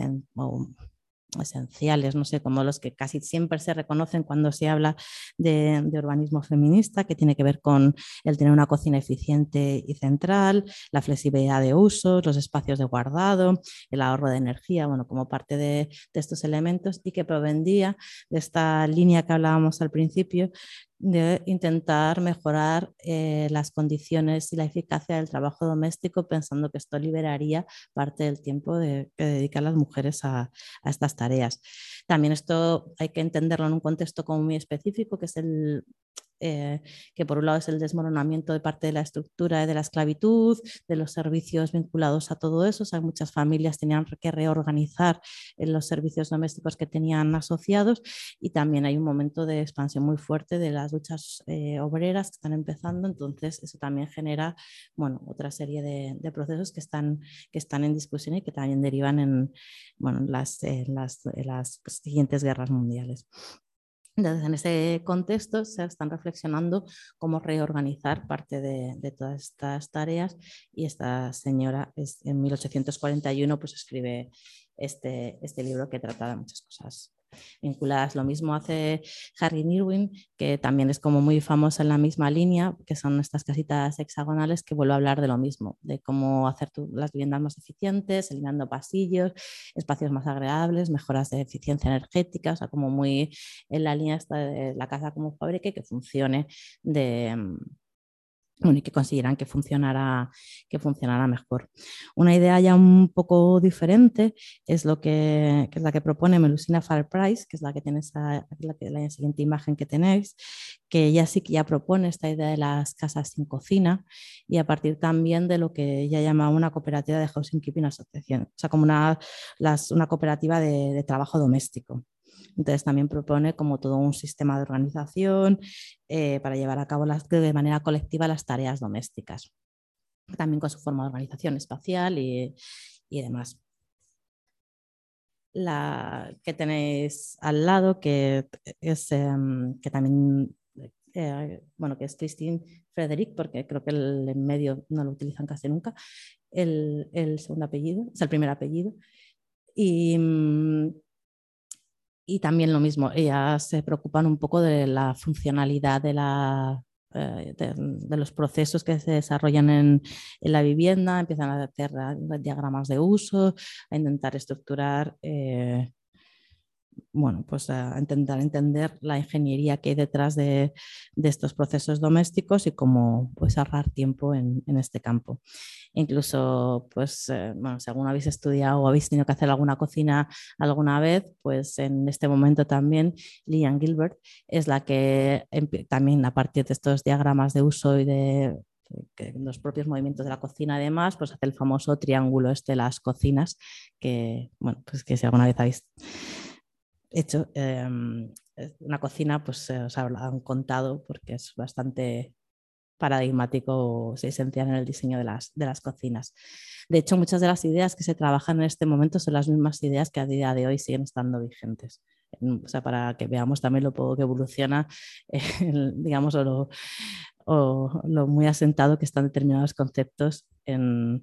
esenciales, no sé, como los que casi siempre se reconocen cuando se habla de, urbanismo feminista, que tiene que ver con el tener una cocina eficiente y central, la flexibilidad de usos, los espacios de guardado, el ahorro de energía, bueno, como parte de, de estos elementos y que provendía de esta línea que hablábamos al principio de intentar mejorar eh, las condiciones y la eficacia del trabajo doméstico, pensando que esto liberaría parte del tiempo de, que dedican las mujeres a, a, estas tareas. También esto hay que entenderlo en un contexto como muy específico, que es el, eh, que por un lado es el desmoronamiento de parte de la estructura de la esclavitud, de los servicios vinculados a todo eso. O sea, muchas familias tenían que reorganizar en los servicios domésticos que tenían asociados y también hay un momento de expansión muy fuerte de las luchas eh, obreras que están empezando. Entonces, eso también genera bueno, otra serie de, procesos que están, que están en discusión y que también derivan en bueno, las, las, las siguientes guerras mundiales. Entonces, en ese contexto se están reflexionando cómo reorganizar parte de, todas estas tareas. Y esta señora en 1841 pues escribe este, este libro que trata de muchas cosas vinculadas. Lo mismo hace Harry Irwin, que también es como muy famosa en la misma línea, que son estas casitas hexagonales que vuelve a hablar de lo mismo, de cómo hacer las viviendas más eficientes, eliminando pasillos, espacios más agradables, mejoras de eficiencia energética, o sea, como muy en la línea esta de la casa como fábrica que funcione de y que consideran que funcionará, que funcionará mejor. Una idea ya un poco diferente es, lo que, es la que propone Melusina Price, que es la que tenéis la, la, siguiente imagen que tenéis, que ella sí que ya propone esta idea de las casas sin cocina y a partir también de lo que ella llama una cooperativa de housing keeping association, o sea, como una, una cooperativa de trabajo doméstico. Entonces también propone como todo un sistema de organización eh, para llevar a cabo de manera colectiva las tareas domésticas, también con su forma de organización espacial y, demás. La que tenéis al lado, que es em, que también eh, bueno, que es Christine Frederick, porque creo que el en medio no lo utilizan casi nunca, el, el segundo apellido, es el primer apellido. Y mm, y también lo mismo, ellas se preocupan un poco de la funcionalidad de, la, eh, de, los procesos que se desarrollan en, en, la vivienda, empiezan a hacer diagramas de uso, a intentar estructurar eh, bueno, pues a intentar entender la ingeniería que hay detrás de, estos procesos domésticos y cómo pues, ahorrar tiempo en, este campo. Incluso, pues, eh, bueno, si alguno habéis estudiado o habéis tenido que hacer alguna cocina alguna vez, pues en este momento también Lian Gilbert es la que también a partir de estos diagramas de uso y de los propios movimientos de la cocina además, pues hace el famoso triángulo este de las cocinas, que, bueno, pues que si alguna vez habéis hecho em, una cocina, pues eh, os han contado porque es bastante paradigmático, o esencial en el diseño de las, de las cocinas. De hecho, muchas de las ideas que se trabajan en este momento son las mismas ideas que a día de hoy siguen estando vigentes. O sea, para que veamos también lo poco que evoluciona, *laughs* digamos, o lo, lo, muy asentado que están determinados conceptos en,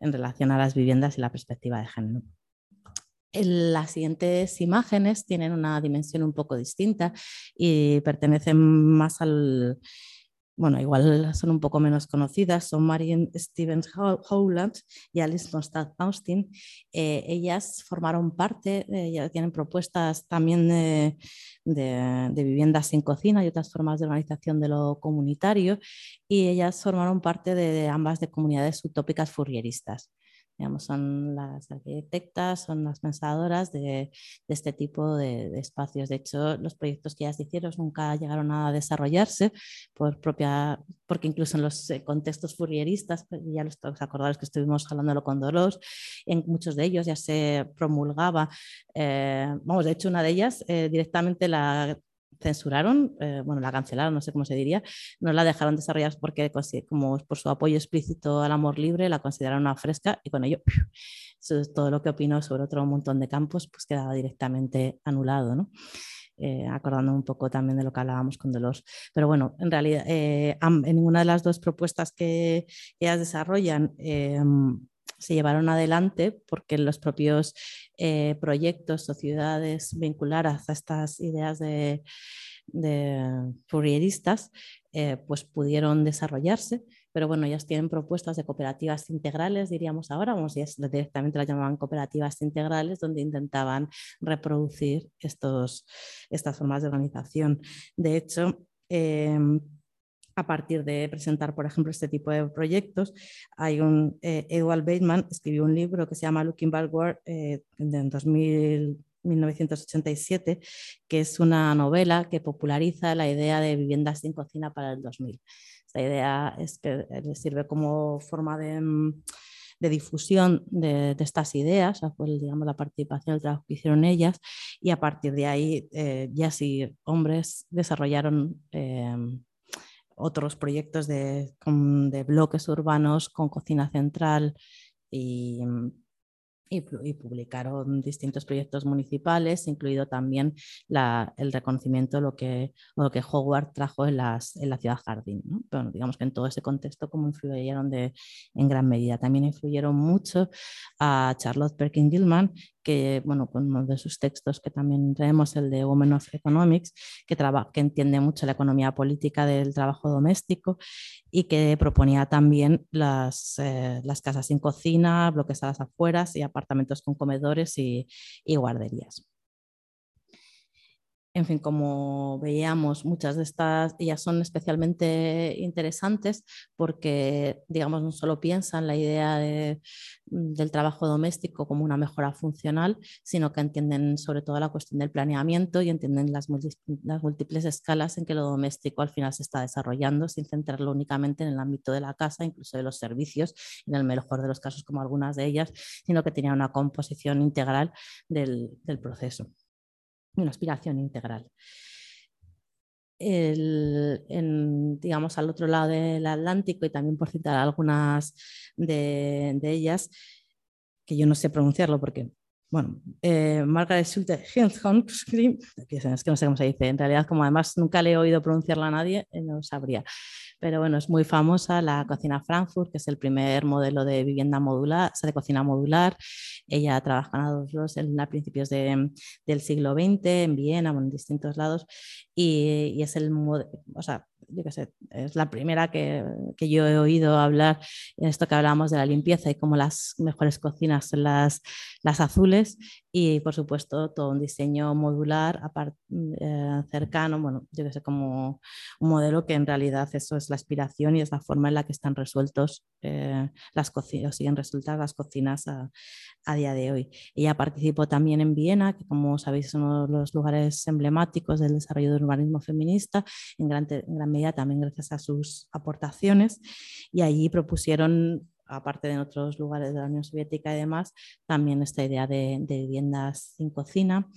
en relación a las viviendas y la perspectiva de género. Las siguientes imágenes tienen una dimensión un poco distinta y pertenecen más al, bueno, igual son un poco menos conocidas, son Marion Stevens Howland y Alice Mostad Austin. Eh, ellas formaron parte, ya tienen propuestas también de, viviendas sin cocina y otras formas de organización de lo comunitario, y ellas formaron parte de ambas de comunidades utópicas furrieristas son las arquitectas, son las pensadoras de, este tipo de, espacios. De hecho, los proyectos que ellas hicieron nunca llegaron a desarrollarse por propia, porque incluso en los eh, contextos furrieristas, pues, ya los acordaros que estuvimos hablándolo con Dolores, en muchos de ellos ya se promulgaba, eh, vamos, de hecho una de ellas eh, directamente la censuraron, eh, bueno, la cancelaron, no sé cómo se diría, no la dejaron desarrollar porque como por su apoyo explícito al amor libre la consideraron una fresca y con ello todo lo que opinó sobre otro montón de campos pues quedaba directamente anulado, ¿no? Eh, acordando un poco también de lo que hablábamos con Dolores. Pero bueno, en realidad, eh, en ninguna de las dos propuestas que ellas desarrollan se llevaron adelante porque los propios eh, proyectos o ciudades vinculadas a estas ideas de, de Fourieristas eh, pues pudieron desarrollarse, pero bueno, ellas tienen propuestas de cooperativas integrales, diríamos ahora, vamos, directamente las llamaban cooperativas integrales, donde intentaban reproducir estos, estas formas de organización. De hecho, em, a partir de presentar, por ejemplo, este tipo de proyectos. Hay un, eh, Edward Bateman escribió un libro que se llama Looking Backward eh, en 1987, que es una novela que populariza la idea de viviendas sin cocina para el 2000. Esta idea es que eh, sirve como forma de, mm, difusión de, estas ideas, pues, digamos, la participación, el trabajo que hicieron ellas, y a partir de ahí ya sí hombres desarrollaron otros proyectos de, de bloques urbanos con cocina central y, y, publicaron distintos proyectos municipales, incluido también el reconocimiento de lo que, lo que Howard trajo en, las, en la ciudad jardín. Pero digamos que en todo ese contexto, como influyeron de, en gran medida. También influyeron mucho a Charlotte Perkins Gilman, que, bueno, con uno de sus textos que también traemos, el de Women of Economics, que, que entiende mucho la economía política del trabajo doméstico y que proponía también las, eh, las casas sin cocina, bloques a las afueras y apartamentos con comedores y guarderías. En fin, como veíamos, muchas de estas ellas son especialmente interesantes porque, digamos, no solo piensan la idea del trabajo doméstico como una mejora funcional, sino que entienden sobre todo la cuestión del planeamiento y entienden las, las múltiples escalas en que lo doméstico al final se está desarrollando, sin centrarlo únicamente en el ámbito de la casa, incluso de los servicios, en el mejor de los casos como algunas de ellas, sino que tenía una composición integral del proceso una aspiración integral. digamos, al otro lado del Atlántico, y también por citar algunas de, ellas, que yo no sé pronunciarlo porque, bueno, eh, Margaret *laughs* Schulte que es que no sé cómo se dice, en realidad como además nunca le he oído pronunciarla a nadie, eh, no sabría. Pero bueno, es muy famosa la cocina Frankfurt, que es el primer modelo de vivienda modular, o sea, de cocina modular. Ella trabaja en a principios de, del siglo XX en Viena, en distintos lados, y, y es el, o sea, yo qué sé, es la primera que, que, yo he oído hablar en esto que hablábamos de la limpieza y como las mejores cocinas son las, las azules y por supuesto todo un diseño modular eh, cercano, bueno, yo que sé, como un modelo que en realidad eso es la aspiración y es la forma en la que están resueltos eh, las cocinas, siguen resueltas las cocinas a, a, día de hoy. Ella participó también en Viena, que como sabéis es uno de los lugares emblemáticos del desarrollo del urbanismo feminista, en gran, en gran medida también gracias a sus aportaciones, y allí propusieron aparte de en otros lugares de la Unión Soviética y demás, también esta idea de, viviendas sin cocina.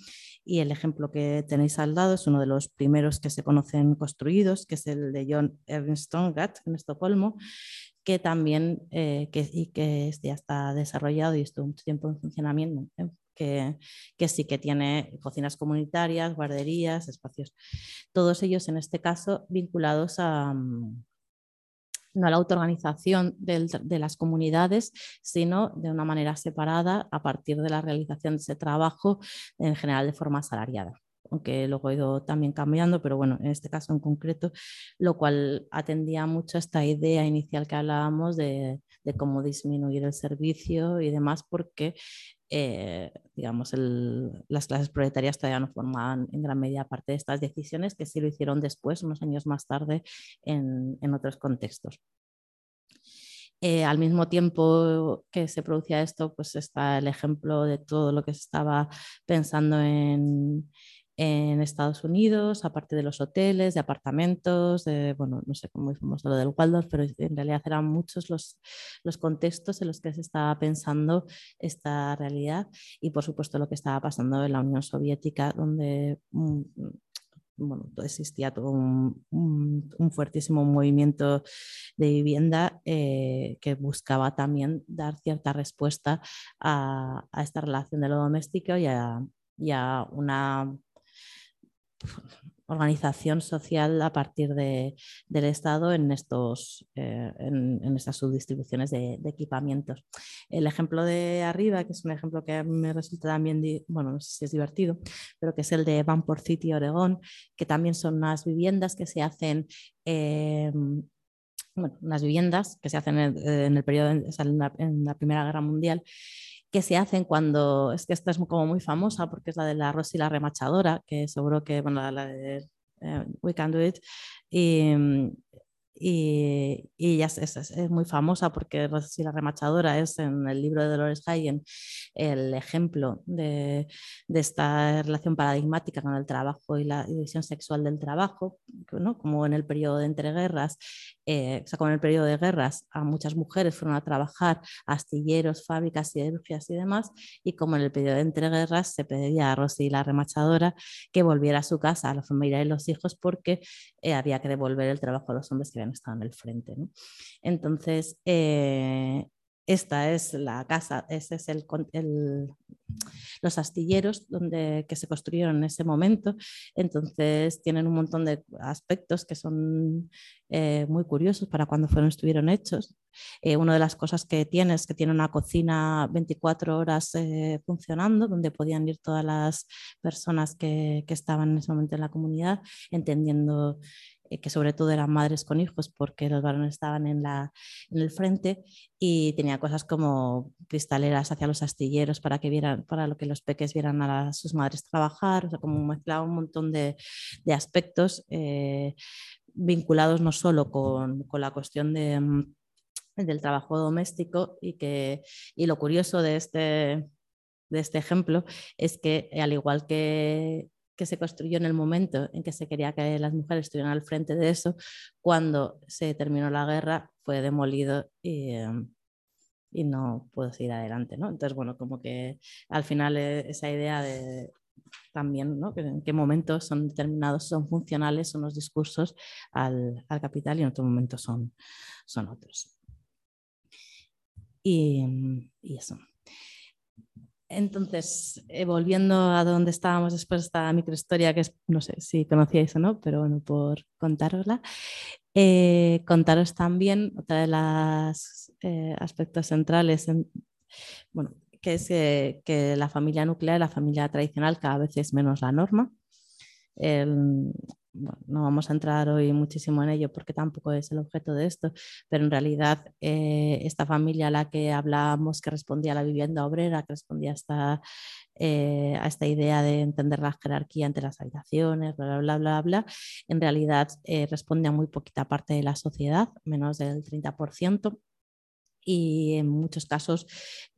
Y el ejemplo que tenéis al lado es uno de los primeros que se conocen construidos, que es el de John Ernst Stongart en Estocolmo, que también eh, que, y que ya está desarrollado y estuvo mucho tiempo en funcionamiento, que, sí que tiene cocinas comunitarias, guarderías, espacios, todos ellos en este caso vinculados a, mm, no a la autoorganización de las comunidades, sino de una manera separada a partir de la realización de ese trabajo, en general de forma asalariada aunque luego ha ido también cambiando, pero bueno, en este caso en concreto, lo cual atendía mucho a esta idea inicial que hablábamos de, cómo disminuir el servicio y demás, porque eh, digamos, las clases proletarias todavía no formaban en gran medida parte de estas decisiones, que sí lo hicieron después, unos años más tarde, en, otros contextos. Eh, al mismo tiempo que se producía esto, pues está el ejemplo de todo lo que se estaba pensando en, en Estados Unidos, aparte de los hoteles, de apartamentos, de, bueno, no sé cómo hicimos lo del Waldorf, pero en realidad eran muchos los, los contextos en los que se estaba pensando esta realidad. Y por supuesto lo que estaba pasando en la Unión Soviética, donde mm, bueno, existía todo un, un, fuertísimo movimiento de vivienda eh, que buscaba también dar cierta respuesta a, a esta relación de lo doméstico y a, y a una organización social a partir de, del Estado en, estos, eh, en, estas subdistribuciones de, equipamientos. El ejemplo de arriba, que es un ejemplo que me resulta también, bueno, no sé si es divertido, pero que es el de Vanport City, Oregón, que también son unas viviendas que se hacen... Bueno, unas viviendas que se hacen en, el periodo, en la Primera Guerra Mundial que se hacen cuando, es que esta es como muy famosa porque es la de la Rosy la remachadora, que seguro que, bueno, la, de eh, We Can Do It, y, y, y es, es, muy famosa porque Rosy la remachadora es en el libro de Dolores Hayen el ejemplo de, de, esta relación paradigmática con el trabajo y la división sexual del trabajo, ¿no? como en el periodo de entreguerras eh, o sea, con el periodo de guerras, a muchas mujeres fueron a trabajar astilleros, fábricas, siderurgias y demás, y como en el periodo de entreguerras se pedía a Rosy, la remachadora, que volviera a su casa, a la familia y los hijos, porque eh, había que devolver el trabajo a los hombres que habían estado en el frente. Entonces, eh, esta es la casa, ese es el, los astilleros donde, que se construyeron en ese momento. Entonces tienen un montón de aspectos que son eh, muy curiosos para cuando fueron, estuvieron hechos. Eh, una de las cosas que tiene es que tiene una cocina 24 horas eh, funcionando, donde podían ir todas las personas que, que estaban en ese momento en la comunidad, entendiendo que sobre todo eran madres con hijos porque los varones estaban en, la, en el frente y tenía cosas como cristaleras hacia los astilleros para que vieran, para lo que los peques vieran a sus madres trabajar, o sea, como mezclaba un montón de, de aspectos eh, vinculados no solo con, con la cuestión de, mm, del trabajo doméstico y, que, y lo curioso de este, de este ejemplo es que al igual que que se construyó en el momento en que se quería que las mujeres estuvieran al frente de eso, cuando se terminó la guerra fue demolido y, em, no pudo seguir adelante. ¿no? Entonces, bueno, como que al final eh, esa idea de también, ¿no? en qué momentos son determinados, son funcionales, son los discursos al, al capital y en otros momentos son, son otros. Y eso. Entonces, eh, volviendo a donde estábamos después de esta microhistoria, que es, no sé si conocíais o no, pero bueno, por contárosla, eh, contaros también otra de los eh, aspectos centrales, bueno, que es que la familia nuclear, la familia tradicional, cada vez es menos la norma. No vamos a entrar hoy muchísimo en ello porque tampoco es el objeto de esto, pero en realidad eh, esta familia a la que hablábamos que respondía a la vivienda obrera, que respondía a esta, eh, a esta idea de entender la jerarquía entre las habitaciones, bla, bla, bla, bla, en realidad eh, responde a muy poquita parte de la sociedad, menos del 30% y en muchos casos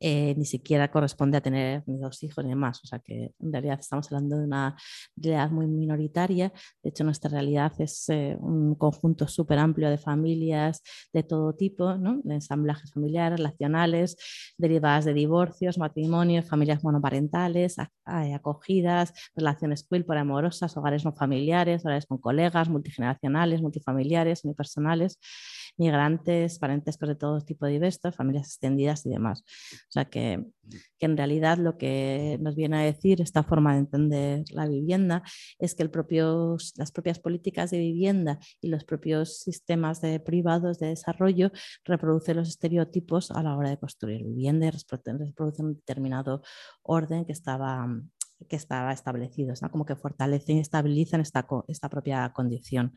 eh, ni siquiera corresponde a tener dos hijos ni más. O sea que en realidad estamos hablando de una realidad muy minoritaria. De hecho, nuestra realidad es eh, un conjunto súper amplio de familias de todo tipo, ¿no? de ensamblajes familiares, relacionales, derivadas de divorcios, matrimonios, familias monoparentales, acogidas, relaciones queer, amorosas, hogares no familiares, hogares con colegas, multigeneracionales, multifamiliares, unipersonales migrantes, parentescos de todo tipo de familias extendidas y demás. O sea que, que, en realidad lo que nos viene a decir esta forma de entender la vivienda es que el propio, las propias políticas de vivienda y los propios sistemas de privados de desarrollo reproducen los estereotipos a la hora de construir vivienda y reproducen un determinado orden que estaba que estaba establecido, como que fortalecen y estabilizan esta, esta propia condición.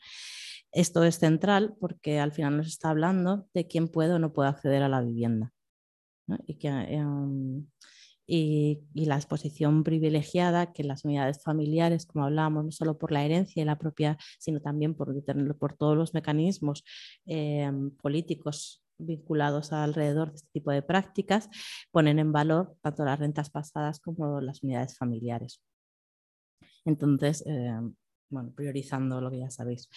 Esto es central porque al final nos está hablando de quién puede o no puede acceder a la vivienda. Em, y, la exposición privilegiada que las unidades familiares, como hablábamos, no solo por la herencia y la propia, sino también por, por todos los mecanismos em, políticos vinculados alrededor de este tipo de prácticas, ponen en valor tanto las rentas pasadas como las unidades familiares. Entonces, em, bueno, priorizando lo que ya sabéis.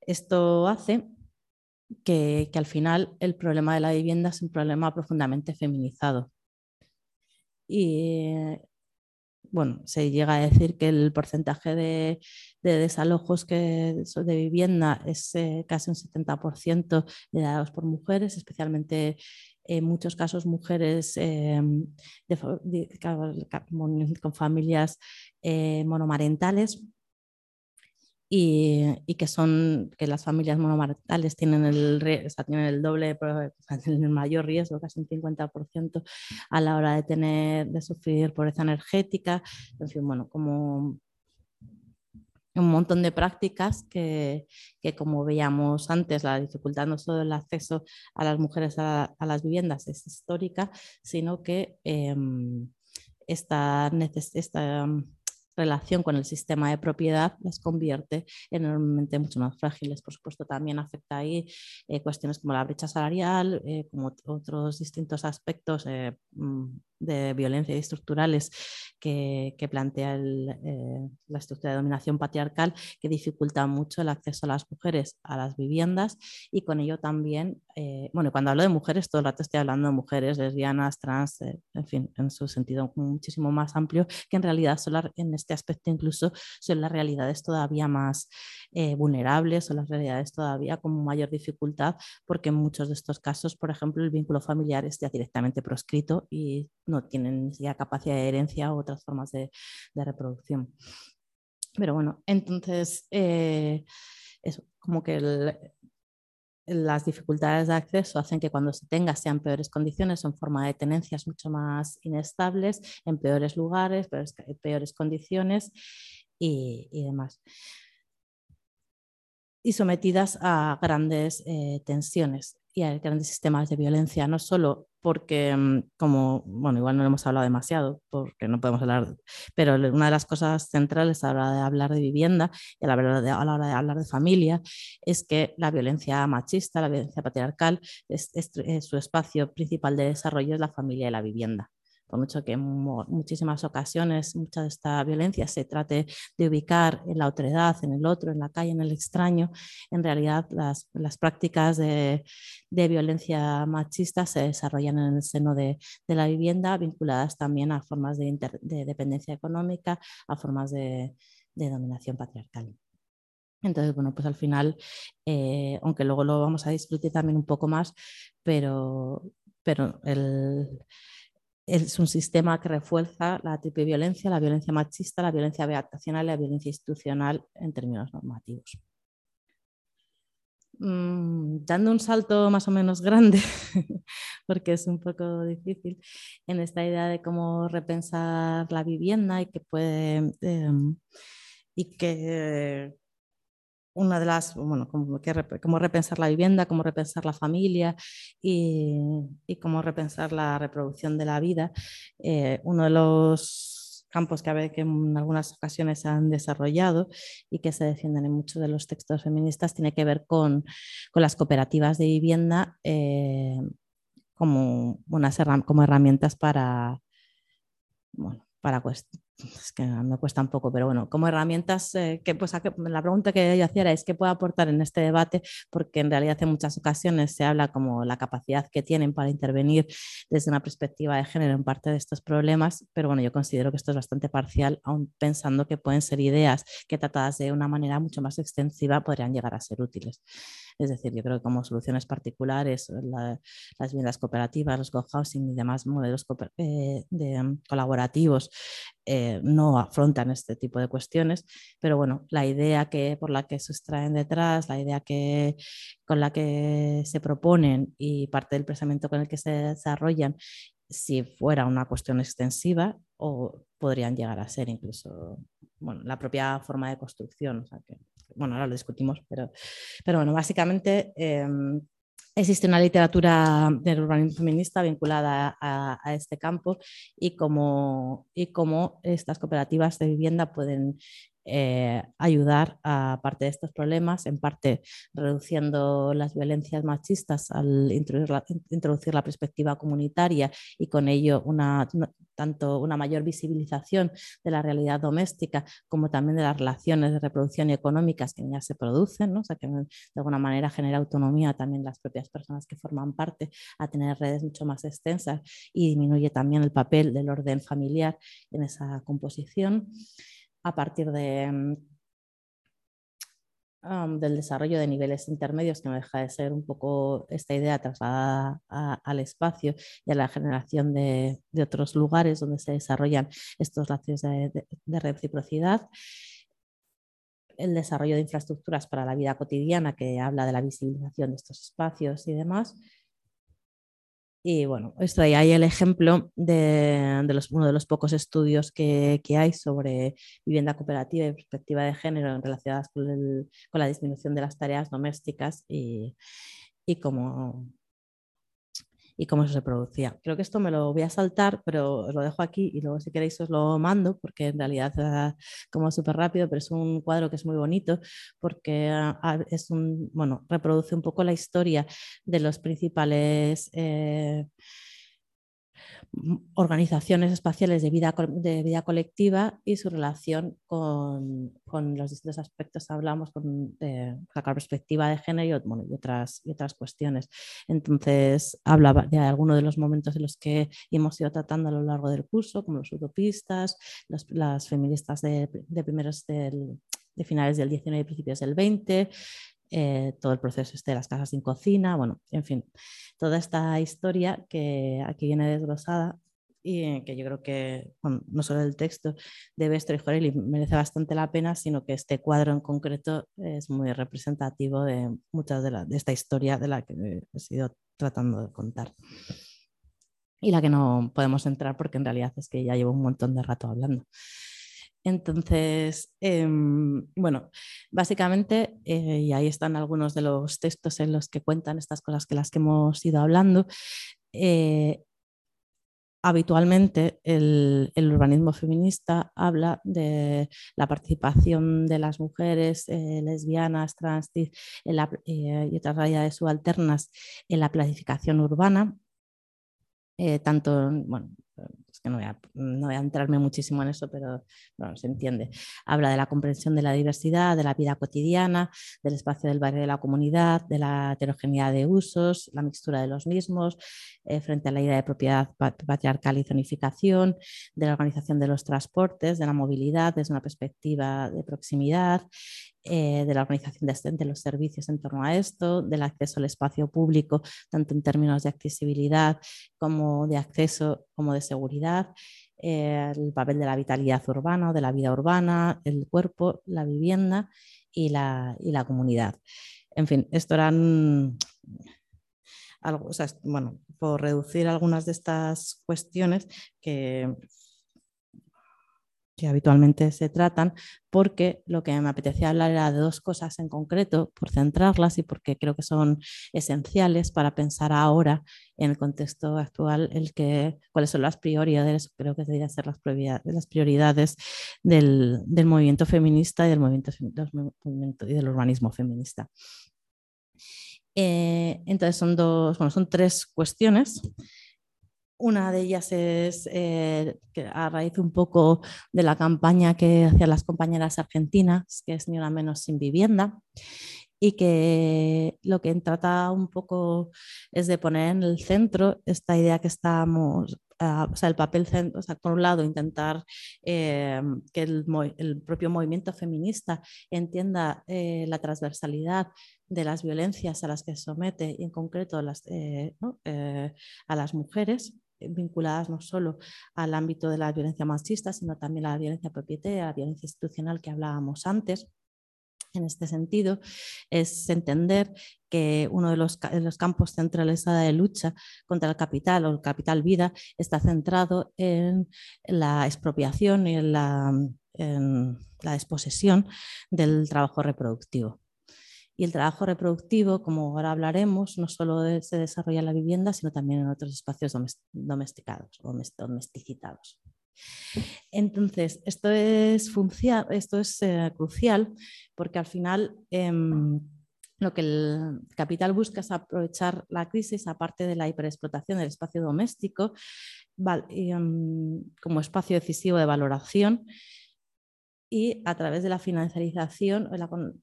Esto hace que, al final el problema de la vivienda es un problema profundamente feminizado. Y bueno, se llega a decir que el porcentaje de, desalojos que, de vivienda es eh, casi un 70% dados por mujeres, especialmente en muchos casos mujeres eh, con familias eh, monomarentales y, que son que las familias monomarentales tienen el, tienen el doble, *laughs* el mayor riesgo, casi un 50% a la hora de tener, de sufrir pobreza energética, en fin, bueno, como un montón de prácticas que, que, como veíamos antes, la dificultad no solo del acceso a las mujeres a, las viviendas es histórica, sino que eh, esta, esta relación con el sistema de propiedad las convierte enormemente mucho más frágiles. Por supuesto, también afecta ahí eh, cuestiones como la brecha salarial, eh, como otros distintos aspectos eh, mm, de violencia estructurales que, plantea eh, la estructura de dominación patriarcal que dificulta mucho el acceso a las mujeres a las viviendas. Y con ello también, eh, bueno, cuando hablo de mujeres, todo el rato estoy hablando de mujeres lesbianas, trans, eh, en fin, en su sentido muchísimo más amplio, que en realidad son en este aspecto incluso son las realidades todavía más vulnerables o las realidades todavía con mayor dificultad, porque en muchos de estos casos, por ejemplo, el vínculo familiar es ya directamente proscrito y no tienen ya capacidad de herencia u otras formas de, reproducción. Pero bueno, entonces, eh, como que las dificultades de acceso hacen que cuando se tenga sean peores condiciones, son forma de tenencias mucho más inestables, en peores lugares, peores, peores condiciones y, demás. Y sometidas a grandes eh, tensiones y a grandes sistemas de violencia, no solo porque, mm, como, bueno, igual no lo hemos hablado demasiado, porque no podemos hablar, pero una de las cosas centrales a la hora de hablar de vivienda y a la hora de, a la hora de hablar de familia es que la violencia machista, la violencia patriarcal, es, su espacio principal de desarrollo es la familia y la vivienda por mucho que en muchísimas ocasiones mucha de esta violencia se trate de ubicar en la otredad, en el otro, en la calle, en el extraño, en realidad las, las prácticas de, de, violencia machista se desarrollan en el seno de, de la vivienda, vinculadas también a formas de, de dependencia económica, a formas de, dominación patriarcal. Entonces, bueno, pues al final, eh, aunque luego lo vamos a discutir también un poco más, pero, pero el, es un sistema que refuerza la triple violencia, la violencia machista, la violencia habitacional y la violencia institucional en términos normativos. Mm, dando un salto más o menos grande, *laughs* porque es un poco difícil, en esta idea de cómo repensar la vivienda y que puede em, y que una de las, bueno, cómo, cómo, repensar la vivienda, cómo repensar la familia y, cómo repensar la reproducción de la vida. Eh, uno de los campos que, que en algunas ocasiones se han desarrollado y que se defienden en muchos de los textos feministas tiene que ver con, con las cooperativas de vivienda eh, como, unas como herramientas para, para, es que me cuesta un poco, pero bueno, como herramientas, eh, que, pues, la pregunta que yo hacía es qué puedo aportar en este debate, porque en realidad en muchas ocasiones se habla como la capacidad que tienen para intervenir desde una perspectiva de género en parte de estos problemas, pero bueno, yo considero que esto es bastante parcial, aún pensando que pueden ser ideas que tratadas de una manera mucho más extensiva podrían llegar a ser útiles. Es decir, yo creo que como soluciones particulares, las viviendas cooperativas, los co-housing y demás modelos eh, mm, colaborativos eh, no afrontan este tipo de cuestiones, pero bueno, la idea que, por la que se extraen detrás, la idea que, con la que se proponen y parte del pensamiento con el que se desarrollan, si fuera una cuestión extensiva o podrían llegar a ser incluso bueno, la propia forma de construcción. Bueno, ahora lo discutimos, pero, pero bueno, básicamente em, existe una literatura del urbanismo feminista vinculada a, este campo y cómo, y cómo estas cooperativas de vivienda pueden eh, ayudar a parte de estos problemas, en parte reduciendo las violencias machistas al introducir la, introducir la perspectiva comunitaria y con ello una, tanto una mayor visibilización de la realidad doméstica como también de las relaciones de reproducción y económicas que ya se producen, ¿no? o sea que de alguna manera genera autonomía también las propias personas que forman parte a tener redes mucho más extensas y disminuye también el papel del orden familiar en esa composición a partir de, mm, del desarrollo de niveles intermedios, que no deja de ser un poco esta idea trasladada al espacio y a la generación de, otros lugares donde se desarrollan estos lazos de, de reciprocidad. El desarrollo de infraestructuras para la vida cotidiana, que habla de la visibilización de estos espacios y demás, y bueno, esto ahí hay el ejemplo de, los, uno de los pocos estudios que, hay sobre vivienda cooperativa y perspectiva de género relacionadas con, con la disminución de las tareas domésticas y, y cómo, y cómo se producía. Creo que esto me lo voy a saltar, pero os lo dejo aquí y luego si queréis os lo mando, porque en realidad es como súper rápido, pero es un cuadro que es muy bonito porque ah, es un, bueno, reproduce un poco la historia de los principales... Eh, organizaciones espaciales de vida, de vida colectiva y su relación con, con los distintos aspectos hablamos con la perspectiva de género y, otras, y otras cuestiones. Entonces, hablaba de algunos de los momentos en los que hemos ido tratando a lo largo del curso, como los utopistas, las feministas de, de primeros del, de finales del 19 y principios del 20, eh, todo el proceso este de las casas sin cocina, bueno, en fin, toda esta historia que aquí viene desglosada y que yo creo que no solo el texto de Bestro y Jorelli merece bastante la pena, sino que este cuadro en concreto es muy representativo de muchas de, de esta historia de la que he ido tratando de contar y la que no podemos entrar porque en realidad es que ya llevo un montón de rato hablando. Entonces, em, bueno, básicamente, eh, y ahí están algunos de los textos en los que cuentan estas cosas que las que hemos ido hablando. Eh, habitualmente el, urbanismo feminista habla de la participación de las mujeres eh, lesbianas, trans y otras realidades subalternas en la planificación urbana, tanto, bueno, que no voy, a, no voy, a, entrarme muchísimo en eso, pero bueno, se entiende. Habla de la comprensión de la diversidad, de la vida cotidiana, del espacio del barrio de la comunidad, de la heterogeneidad de usos, la mixtura de los mismos, eh, frente a la idea de propiedad patriarcal y zonificación, de la organización de los transportes, de la movilidad desde una perspectiva de proximidad, eh, de la organización de, los servicios en torno a esto, del acceso al espacio público, tanto en términos de accesibilidad como de acceso como de seguridad, eh, el papel de la vitalidad urbana, de la vida urbana, el cuerpo, la vivienda y la, y la comunidad. En fin, esto eran algo, bueno, por reducir algunas de estas cuestiones que que habitualmente se tratan, porque lo que me apetecía hablar era de dos cosas en concreto, por centrarlas y porque creo que son esenciales para pensar ahora en el contexto actual el que, cuáles son las prioridades, creo que deberían ser las prioridades, las prioridades del, movimiento feminista y del movimiento, y del urbanismo feminista. Eh, entonces son dos, bueno, son tres cuestiones. Una de ellas es eh, que a raíz un poco de la campaña que hacían las compañeras argentinas, que es Ni una menos sin vivienda, y que lo que trata un poco es de poner en el centro esta idea que estamos, ah, o sea, el papel, o sea, por un lado, intentar eh, que el, propio movimiento feminista entienda eh, la transversalidad de las violencias a las que somete y en concreto las, a las mujeres vinculadas no solo al ámbito de la violencia machista, sino también a la violencia propietaria, a la violencia institucional que hablábamos antes. En este sentido, es entender que uno de los, campos centrales de lucha contra el capital o el capital vida está centrado en la expropiación y en la, en la desposesión del trabajo reproductivo. Y el trabajo reproductivo, como ahora hablaremos, no solo se desarrolla en la vivienda, sino también en otros espacios domesticados o domesticitados. Entonces, esto es, eh, crucial porque al final em, lo que el capital busca es aprovechar la crisis, aparte de la hiperexplotación del espacio doméstico, em, como espacio decisivo de valoración y a través de la financiarización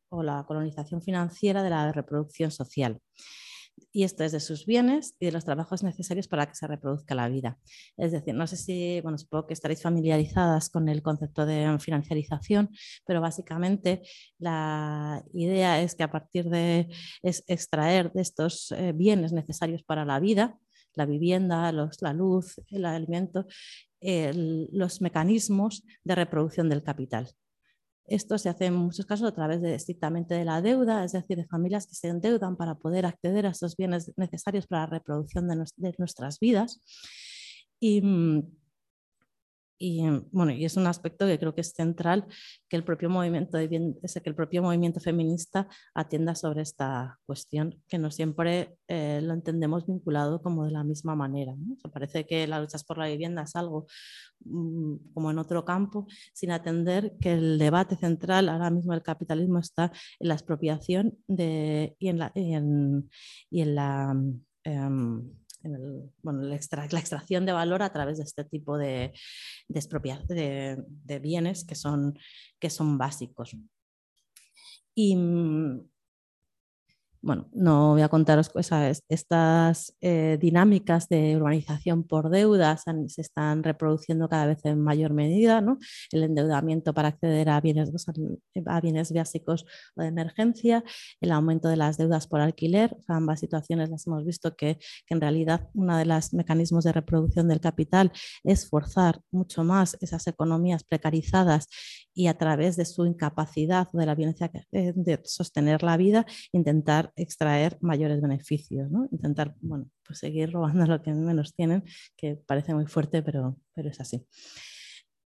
o la, colonización financiera de la reproducción social. Y esto es de sus bienes y de los trabajos necesarios para que se reproduzca la vida. Es decir, no sé si, bueno, supongo que estaréis familiarizadas con el concepto de financiarización, pero básicamente la idea es que a partir de extraer de estos eh, bienes necesarios para la vida, la vivienda, la luz, el alimento, los mecanismos de reproducción del capital. Esto se hace en muchos casos a través de, estrictamente de la deuda, es decir, de familias que se endeudan para poder acceder a esos bienes necesarios para la reproducción de, de nuestras vidas. Y, mm, y, bueno, y es un aspecto que creo que es central que el propio movimiento, de que el propio movimiento feminista atienda sobre esta cuestión, que no siempre eh, lo entendemos vinculado como de la misma manera. parece que la lucha por la vivienda es algo mm, como en otro campo, sin atender que el debate central ahora mismo del capitalismo está en la expropiación y en la, y en, la bueno, la, extracción de valor a través de este tipo de, de, de bienes que son, que son básicos. Y, mm, bueno, no voy a contaros cosas, estas eh, dinámicas de urbanización por deudas se están reproduciendo cada vez en mayor medida, ¿no? el endeudamiento para acceder a bienes, básicos o de emergencia, el aumento de las deudas por alquiler, ambas situaciones las hemos visto que, que en realidad uno de los mecanismos de reproducción del capital es forzar mucho más esas economías precarizadas y a través de su incapacidad de la violencia eh, de sostener la vida, intentar extraer mayores beneficios, ¿no? intentar bueno, pues seguir robando lo que menos tienen, que parece muy fuerte, pero, pero es así.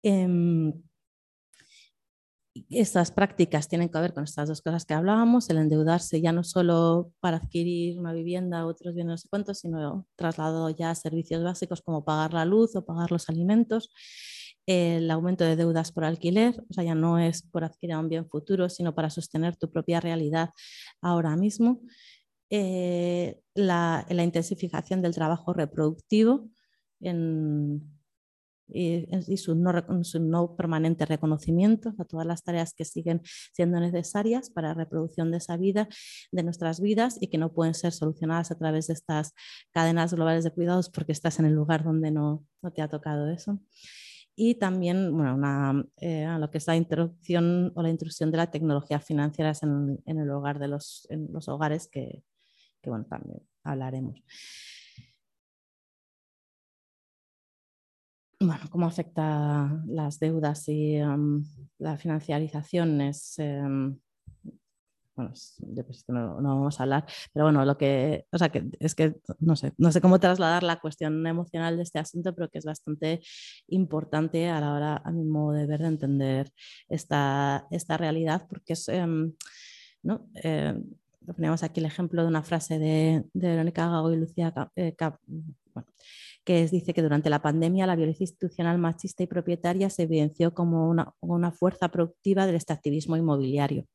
Em, estas prácticas tienen que ver con estas dos cosas que hablábamos, el endeudarse ya no solo para adquirir una vivienda otros bienes, no sé cuántos, sino trasladado ya a servicios básicos como pagar la luz o pagar los alimentos el aumento de deudas por alquiler, o sea, ya no es por adquirir un bien futuro, sino para sostener tu propia realidad ahora mismo. Eh, la, intensificación del trabajo reproductivo y, su, no, permanente reconocimiento a todas las tareas que siguen siendo necesarias para la reproducción de esa vida, de nuestras vidas y que no pueden ser solucionadas a través de estas cadenas globales de cuidados porque estás en el lugar donde no, no te ha tocado eso y también bueno, una, eh, lo que es la introducción o la intrusión de la tecnología financiera en, el hogar de los, en los hogares que, que bueno, también hablaremos. Bueno, cómo afecta las deudas y um, la financiarización em, bueno, no, no, vamos a hablar, pero bueno, lo que, o sea, que es que no sé, no sé cómo trasladar la cuestión emocional de este asunto, pero que es bastante importante a la hora, a mi modo de ver, de entender esta, esta realidad, porque es, em, ¿no? Eh, ponemos aquí el ejemplo de una frase de, de Verónica Gago y Lucía eh, que dice que durante la pandemia la violencia institucional machista y propietaria se evidenció como una, una fuerza productiva del extractivismo inmobiliario.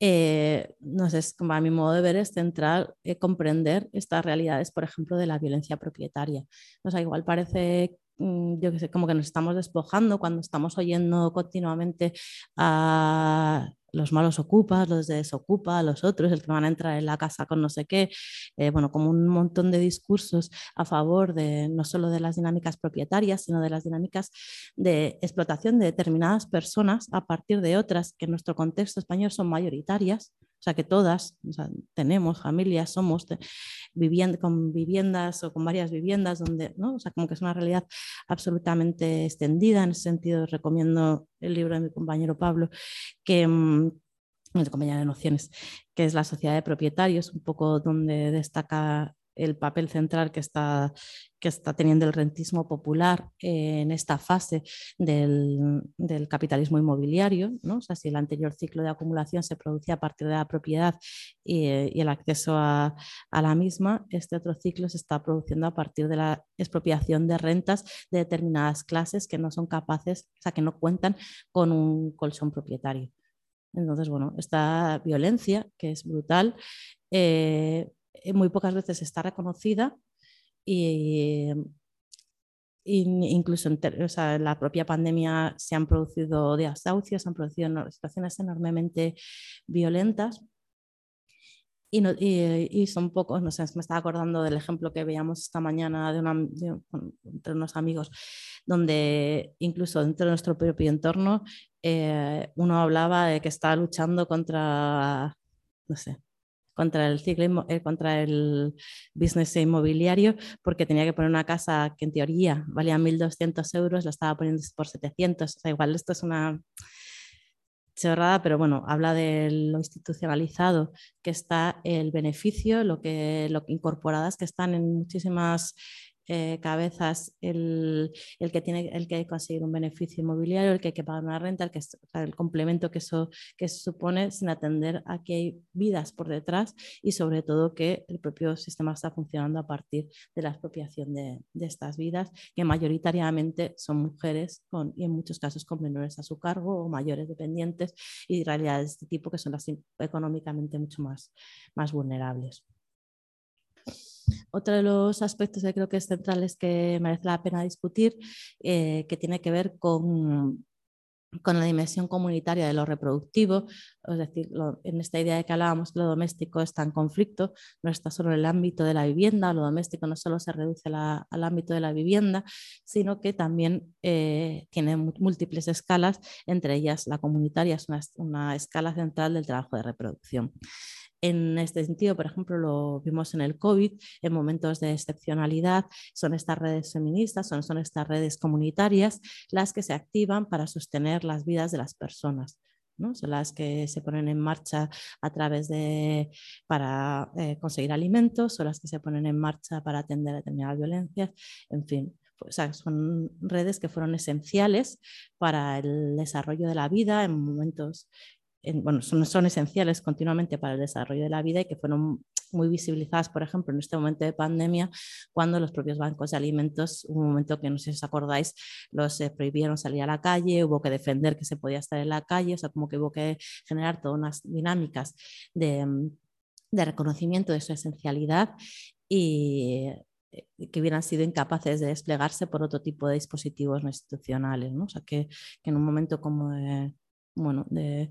Eh, no sé, como a mi modo de ver es central eh, comprender estas realidades, por ejemplo, de la violencia propietaria. O sea, igual parece mm, yo que sé, como que nos estamos despojando cuando estamos oyendo continuamente a los malos ocupas, los desocupa, los otros, el que van a entrar en la casa con no sé qué, eh, bueno, como un montón de discursos a favor de no solo de las dinámicas propietarias, sino de las dinámicas de explotación de determinadas personas a partir de otras que en nuestro contexto español son mayoritarias, o sea que todas tenemos familias, somos viviendo con viviendas o con varias viviendas, donde, ¿no? o sea, como que es una realidad absolutamente extendida. En ese sentido, recomiendo el libro de mi compañero Pablo, que mm, compañera de nociones, que es La sociedad de propietarios, un poco donde destaca el papel central que está, que está teniendo el rentismo popular en esta fase del, capitalismo inmobiliario. ¿no? O sea, si el anterior ciclo de acumulación se producía a partir de la propiedad y, el acceso a, la misma, este otro ciclo se está produciendo a partir de la expropiación de rentas de determinadas clases que no son capaces, o sea, que no cuentan con un colchón propietario. Entonces, bueno, esta violencia, que es brutal, eh, muy pocas veces está reconocida y, incluso en, la propia pandemia se han producido desahucios, se han producido situaciones enormemente violentas. Y, son pocos, no sé, me estaba acordando del ejemplo que veíamos esta mañana de, entre unos amigos, donde incluso dentro de nuestro propio entorno eh, uno hablaba de que estaba luchando contra, no sé, contra el ciclo, eh, contra el business inmobiliario, porque tenía que poner una casa que en teoría valía 1.200 euros, la estaba poniendo por 700. O sea, igual esto es una chorrada, pero bueno, habla de lo institucionalizado que está el beneficio, lo que, lo incorporadas que están en muchísimas eh, cabezas el, que tiene el que conseguir un beneficio inmobiliario, el que hay que pagar una renta, el, que, el complemento que eso que supone sin atender a que hay vidas por detrás y sobre todo que el propio sistema está funcionando a partir de la expropiación de, estas vidas, que mayoritariamente son mujeres con, y en muchos casos con menores a su cargo o mayores dependientes y realidades de este tipo que son las económicamente mucho más, más vulnerables. Otro de los aspectos que creo que es centrales que merece la pena discutir, eh, que tiene que ver con, con la dimensión comunitaria de lo reproductivo, es decir, en esta idea de que hablábamos que lo doméstico está en conflicto, no está solo en el ámbito de la vivienda, lo doméstico no solo se reduce al ámbito de la vivienda, sino que también eh, tiene múltiples escalas, entre ellas la comunitaria es una escala central del trabajo de reproducción. En este sentido, por ejemplo, lo vimos en el COVID, en momentos de excepcionalidad, son estas redes feministas, son, son estas redes comunitarias las que se activan para sostener las vidas de las personas. ¿no? Son las que se ponen en marcha a través de para eh, conseguir alimentos, son las que se ponen en marcha para atender a determinadas violencias, en fin. Son redes que fueron esenciales para el desarrollo de la vida en momentos bueno, son, esenciales continuamente para el desarrollo de la vida y que fueron muy visibilizadas, por ejemplo, en este momento de pandemia, cuando los propios bancos de alimentos, un momento que no sé si os acordáis, los eh, prohibieron salir a la calle, hubo que defender que se podía estar en la calle, o sea, como que hubo que generar todas unas dinámicas de, de reconocimiento de su esencialidad y eh, que hubieran sido incapaces de desplegarse por otro tipo de dispositivos no institucionales. ¿no? O sea, que, en un momento como bueno, de,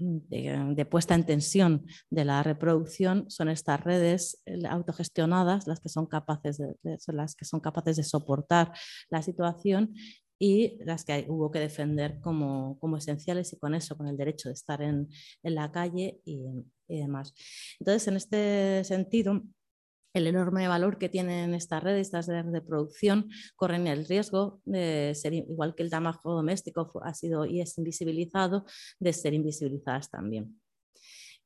de, puesta en tensión de la reproducción son estas redes eh, autogestionadas las que son capaces de, las que son capaces de soportar la situación y las que hubo que defender como, como, esenciales y con eso, con el derecho de estar en, en la calle y, y demás. Entonces, en este sentido, el enorme valor que tienen estas redes, estas redes de producción, corren el riesgo de ser, igual que el trabajo doméstico ha sido y es invisibilizado, de ser invisibilizadas también.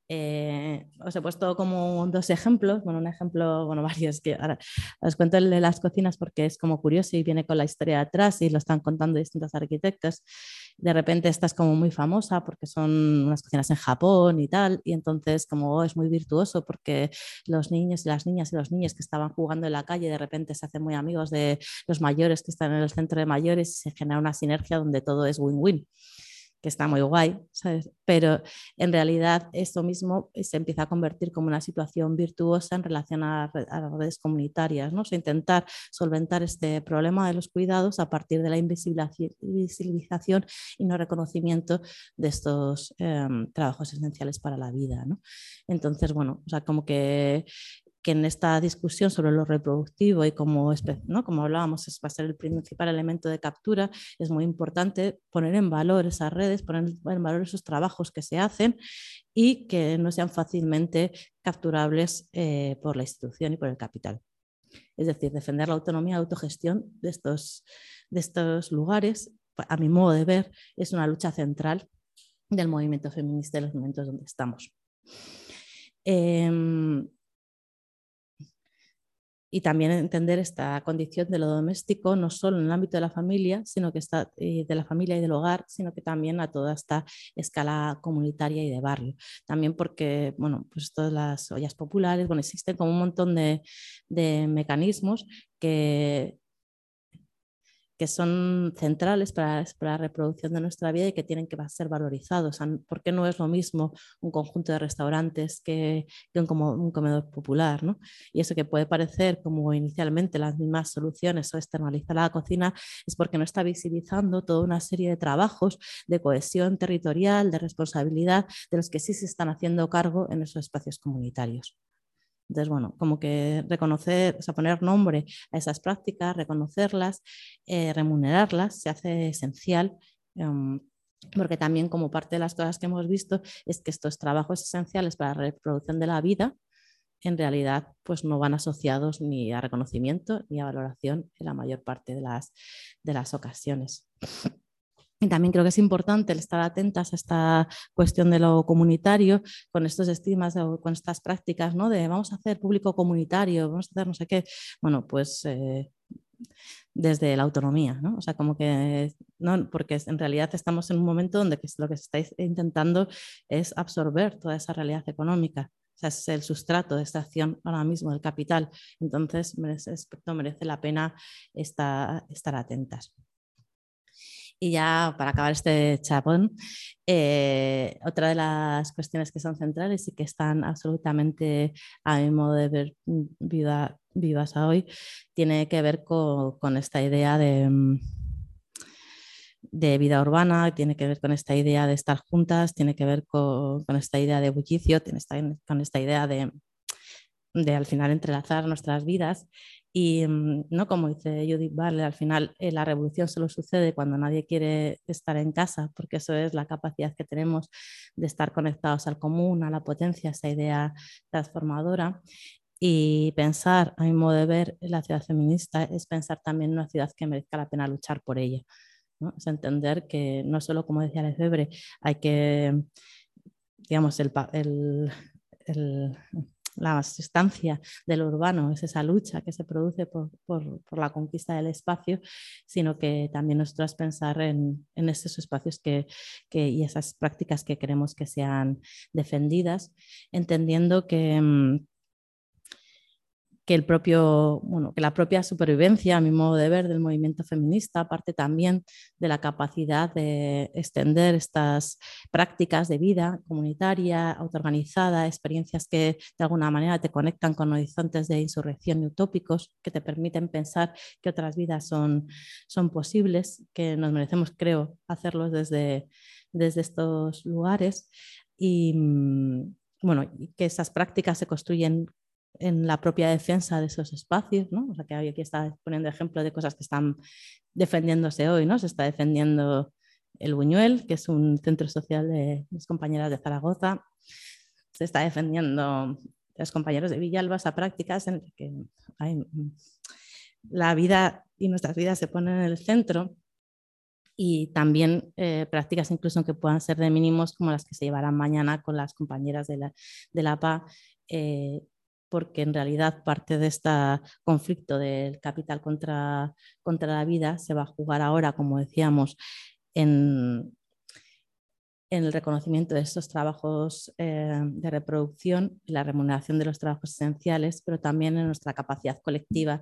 Eh, os he puesto como dos ejemplos, bueno, un ejemplo, bueno, *laughs* varios que ahora os cuento el de las cocinas porque es como curioso y viene con la historia atrás y lo están contando distintos arquitectos. De repente esta es como muy famosa porque son unas cocinas en Japón y tal, y entonces como oh, es muy virtuoso porque los niños y las niñas y los niños que estaban jugando en la calle de repente se hacen muy amigos de los mayores que están en el centro de mayores y se genera una sinergia donde todo es win-win que está muy guay. Pero en realidad esto mismo se empieza a convertir como una situación virtuosa en relación a, las redes comunitarias, ¿no? O intentar solventar este problema de los cuidados a partir de la invisibilización y no reconocimiento de estos em, trabajos esenciales para la vida, ¿no? Entonces, bueno, o sea, como que que en esta discusión sobre lo reproductivo y como, ¿no? como hablábamos, es, va a ser el principal elemento de captura, es muy importante poner en valor esas redes, poner en valor esos trabajos que se hacen y que no sean fácilmente capturables eh, por la institución y por el capital. Es decir, defender la autonomía y autogestión de estos, de estos lugares, a mi modo de ver, es una lucha central del movimiento feminista de los momentos donde estamos. Em, y también entender esta condición de lo doméstico no solo en el ámbito de la familia, sino que está eh, de la familia y del hogar, sino que también a toda esta escala comunitaria y de barrio. También porque, bueno, pues todas las ollas populares, bueno, existen como un montón de, de mecanismos que que son centrales para, la reproducción de nuestra vida y que tienen que ser valorizados. ¿Por qué no es lo mismo un conjunto de restaurantes que, un, como un comedor popular? ¿no? Y eso que puede parecer como inicialmente las mismas soluciones o externalizar la cocina es porque no está visibilizando toda una serie de trabajos de cohesión territorial, de responsabilidad, de los que sí se están haciendo cargo en esos espacios comunitarios. Entonces, bueno, como que reconocer, poner nombre a esas prácticas, reconocerlas, eh, remunerarlas, se hace esencial. Em, porque también como parte de las cosas que hemos visto es que estos trabajos esenciales para la reproducción de la vida en realidad pues no van asociados ni a reconocimiento ni a valoración en la mayor parte de las, de las ocasiones. También creo que es importante el estar atentas a esta cuestión de lo comunitario, con estos estigmas, con estas prácticas, ¿no? De vamos a hacer público comunitario, vamos a hacer no sé qué. Bueno, pues eh, desde la autonomía, ¿no? O sea, como que, no, porque en realidad estamos en un momento donde lo que se está intentando es absorber toda esa realidad económica. O sea, es el sustrato de esta acción ahora mismo del capital. Entonces, merece, merece la pena estar, estar atentas. Y ya para acabar este chapón, eh, otra de las cuestiones que son centrales y que están absolutamente a mi modo de ver vivas hoy, tiene que ver con, esta idea de, mm, de vida urbana, tiene que ver con esta idea de estar juntas, tiene que ver con, esta idea de bullicio, tiene con esta idea de, de al final entrelazar nuestras vidas y mm, no como dice Judith Barley, al final eh, la revolución solo sucede cuando nadie quiere estar en casa, porque eso es la capacidad que tenemos de estar conectados al común, a la potencia, esa idea transformadora. Y pensar, a mi modo de ver, la ciudad feminista es pensar también en una ciudad que merezca la pena luchar por ella. ¿no? Es entender que no solo, como decía Lefebvre, hay que, digamos, el, el, el la sustancia del urbano, es esa lucha que se produce por, la conquista del espacio, sino que también nosotros pensar en, en esos espacios que, y esas prácticas que queremos que sean defendidas, entendiendo que... Que, el propio, bueno, que la propia supervivencia, a mi modo de ver, del movimiento feminista, parte también de la capacidad de extender estas prácticas de vida comunitaria, autoorganizada, experiencias que de alguna manera te conectan con horizontes de insurrección y utópicos, que te permiten pensar que otras vidas son, son posibles, que nos merecemos, creo, hacerlos desde, desde estos lugares. Y, mm, bueno, que esas prácticas se construyen en la propia defensa de esos espacios, ¿no? O sea, que aquí está poniendo ejemplo de cosas que están defendiéndose hoy, ¿no? Se está defendiendo el Buñuel, que es un centro social de mis compañeras de Zaragoza. Se está defendiendo los compañeros de Villalbas a prácticas en las que la vida y nuestras vidas se ponen en el centro y también eh, prácticas incluso que puedan ser de mínimos como las que se llevarán mañana con las compañeras de la, de la PA, eh, porque en realidad parte de este conflicto del capital contra, contra la vida se va a jugar ahora, como decíamos, en, en el reconocimiento de estos trabajos eh, de reproducción y la remuneración de los trabajos esenciales, pero también en nuestra capacidad colectiva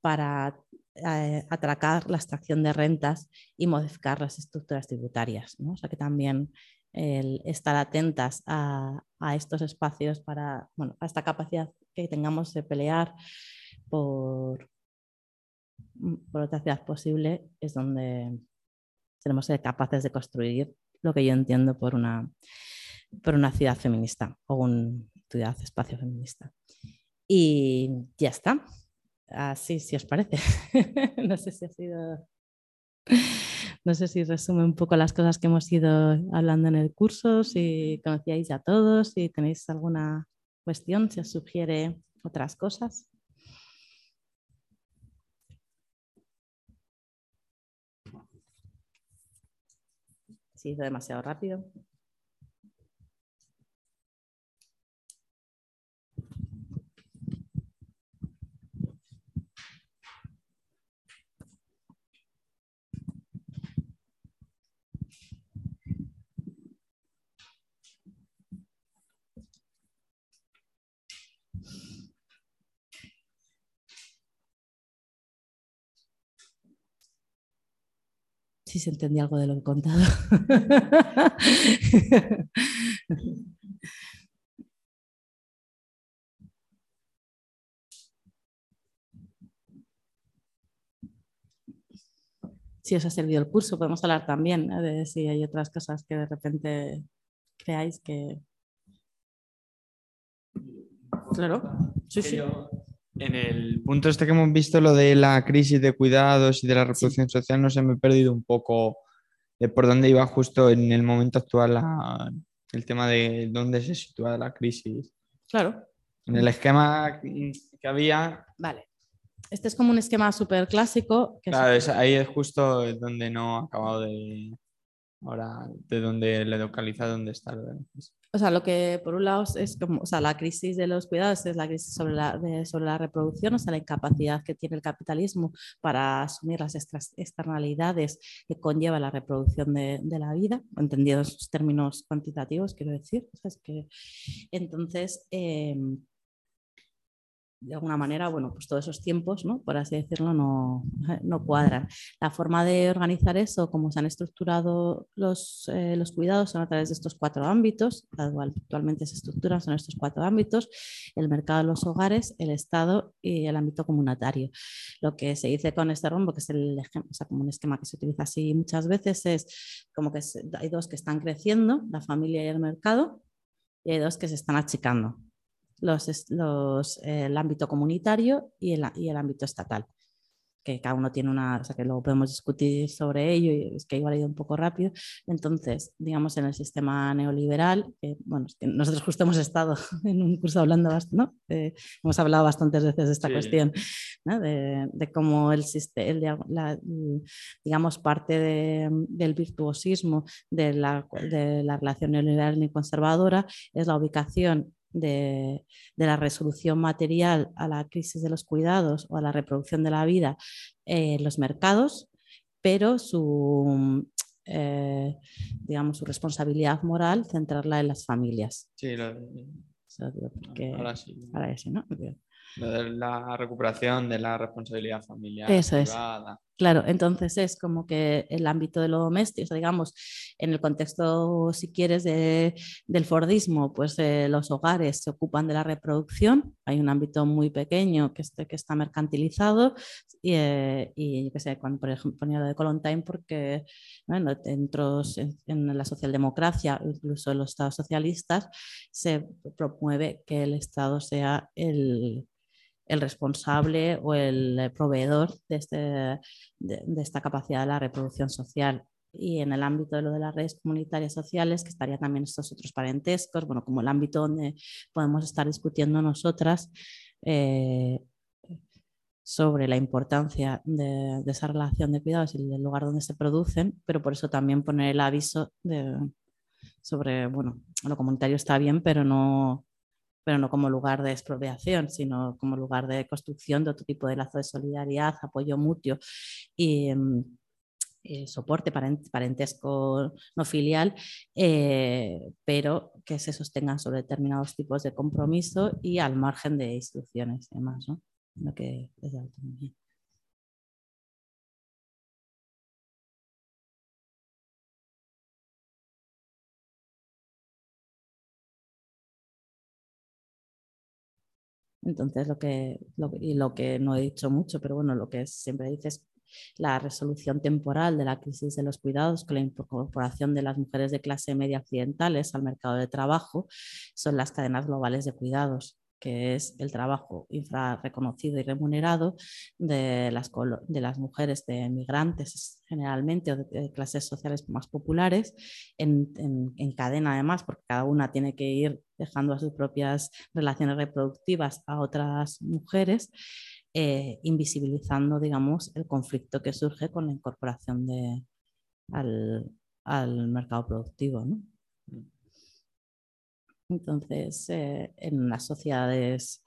para eh, atracar la extracción de rentas y modificar las estructuras tributarias. O sea que también el estar atentas a, estos espacios para, bueno, a esta capacidad que tengamos de pelear por, por otra ciudad posible es donde tenemos que ser capaces de construir lo que yo entiendo por una, por una ciudad feminista o un ciudad espacio feminista. Y ya está. Así, si os parece. *laughs* no sé si ha sido. No sé si resume un poco las cosas que hemos ido hablando en el curso, si conocíais a todos, si tenéis alguna cuestión, si os sugiere otras cosas. Si es demasiado rápido. Si se entendía algo de lo que he contado. *laughs* si os ha servido el curso, podemos hablar también de si hay otras cosas que de repente creáis que... Claro, sí, sí. En el punto este que hemos visto, lo de la crisis de cuidados y de la reproducción social, no se me he perdido un poco de por dónde iba justo en el momento actual el tema de dónde se sitúa la crisis. Claro. En el esquema que había. Vale. Este es como un esquema súper clásico. claro, ahí es justo donde no ha acabado de. Ahora, de donde le localiza dónde está. O sea, lo que por un lado es como, o sea, la crisis de los cuidados es la crisis sobre la, sobre la reproducción, o sea, la incapacidad que tiene el capitalismo para asumir las externalidades que conlleva la reproducción de, la vida, entendidos en términos cuantitativos, quiero decir. Es que, entonces, eh, de alguna manera, bueno, pues todos esos tiempos, ¿no? por así decirlo, no, *laughs* no cuadran. La forma de organizar eso, como se han estructurado los, eh, los cuidados, son a través de estos cuatro ámbitos, actualmente se estructuran, son estos cuatro ámbitos, el mercado los hogares, el Estado y el ámbito comunitario. Lo que se dice con este rombo, que es el o sea, como un esquema que se utiliza así muchas veces, es como que hay dos que están creciendo, la familia y el mercado, y hay dos que se están achicando, los, los, el ámbito comunitario y el, y el ámbito estatal que cada uno tiene una, o sea que luego podemos discutir sobre ello y es que igual ha ido un poco rápido. Entonces, digamos, en el sistema neoliberal, que, bueno, nosotros justo hemos estado *laughs* en un curso hablando, ¿no? hemos hablado bastantes veces de esta cuestión, ¿no? de, de, cómo el, sistema, la, digamos, parte de, del virtuosismo de la, de la relación neoliberal y conservadora es la ubicación de, la resolución material a la crisis de los cuidados o a la reproducción de la vida en los mercados, pero su, eh, digamos, su responsabilidad moral centrarla en las familias. Sí, ahora sí. La recuperación de la responsabilidad familiar. Eso es. Claro, entonces es como que el ámbito de lo doméstico, digamos, en el contexto, si quieres, del Fordismo, pues eh, los hogares se ocupan de la reproducción, hay un ámbito muy pequeño que, este, que está mercantilizado y, eh, y que sé, cuando, por ejemplo, ponía lo de Time porque dentro en, en la socialdemocracia, incluso en los estados socialistas, se promueve que el Estado sea el el responsable o el proveedor de, este, de, esta capacidad de la reproducción social. y en el ámbito de lo de las redes comunitarias sociales, que estaría también estos otros parentescos, bueno, como el ámbito donde podemos estar discutiendo nosotras eh, sobre la importancia de, esa relación de cuidados y del lugar donde se producen, pero por eso también poner el aviso de, sobre, bueno, lo comunitario está bien, pero no, pero no como lugar de expropiación, sino como lugar de construcción de otro tipo de lazo de solidaridad, apoyo mutuo y, mm, soporte parentesco no filial, eh, pero que se sostengan sobre determinados tipos de compromiso y al margen de instrucciones y demás, ¿no? Lo que es de autonomía. Entonces, lo que, y lo que no he dicho mucho, pero bueno, lo que siempre dices la resolución temporal de la crisis de los cuidados con la incorporación de las mujeres de clase media occidentales al mercado de trabajo son las cadenas globales de cuidados que es el trabajo infrarreconocido y remunerado de las, de las mujeres de migrantes generalmente o de, clases sociales más populares en, en, cadena además, porque cada una tiene que ir dejando a sus propias relaciones reproductivas a otras mujeres eh, invisibilizando, digamos, el conflicto que surge con la incorporación de, al, mercado productivo. Entonces, eh, en las sociedades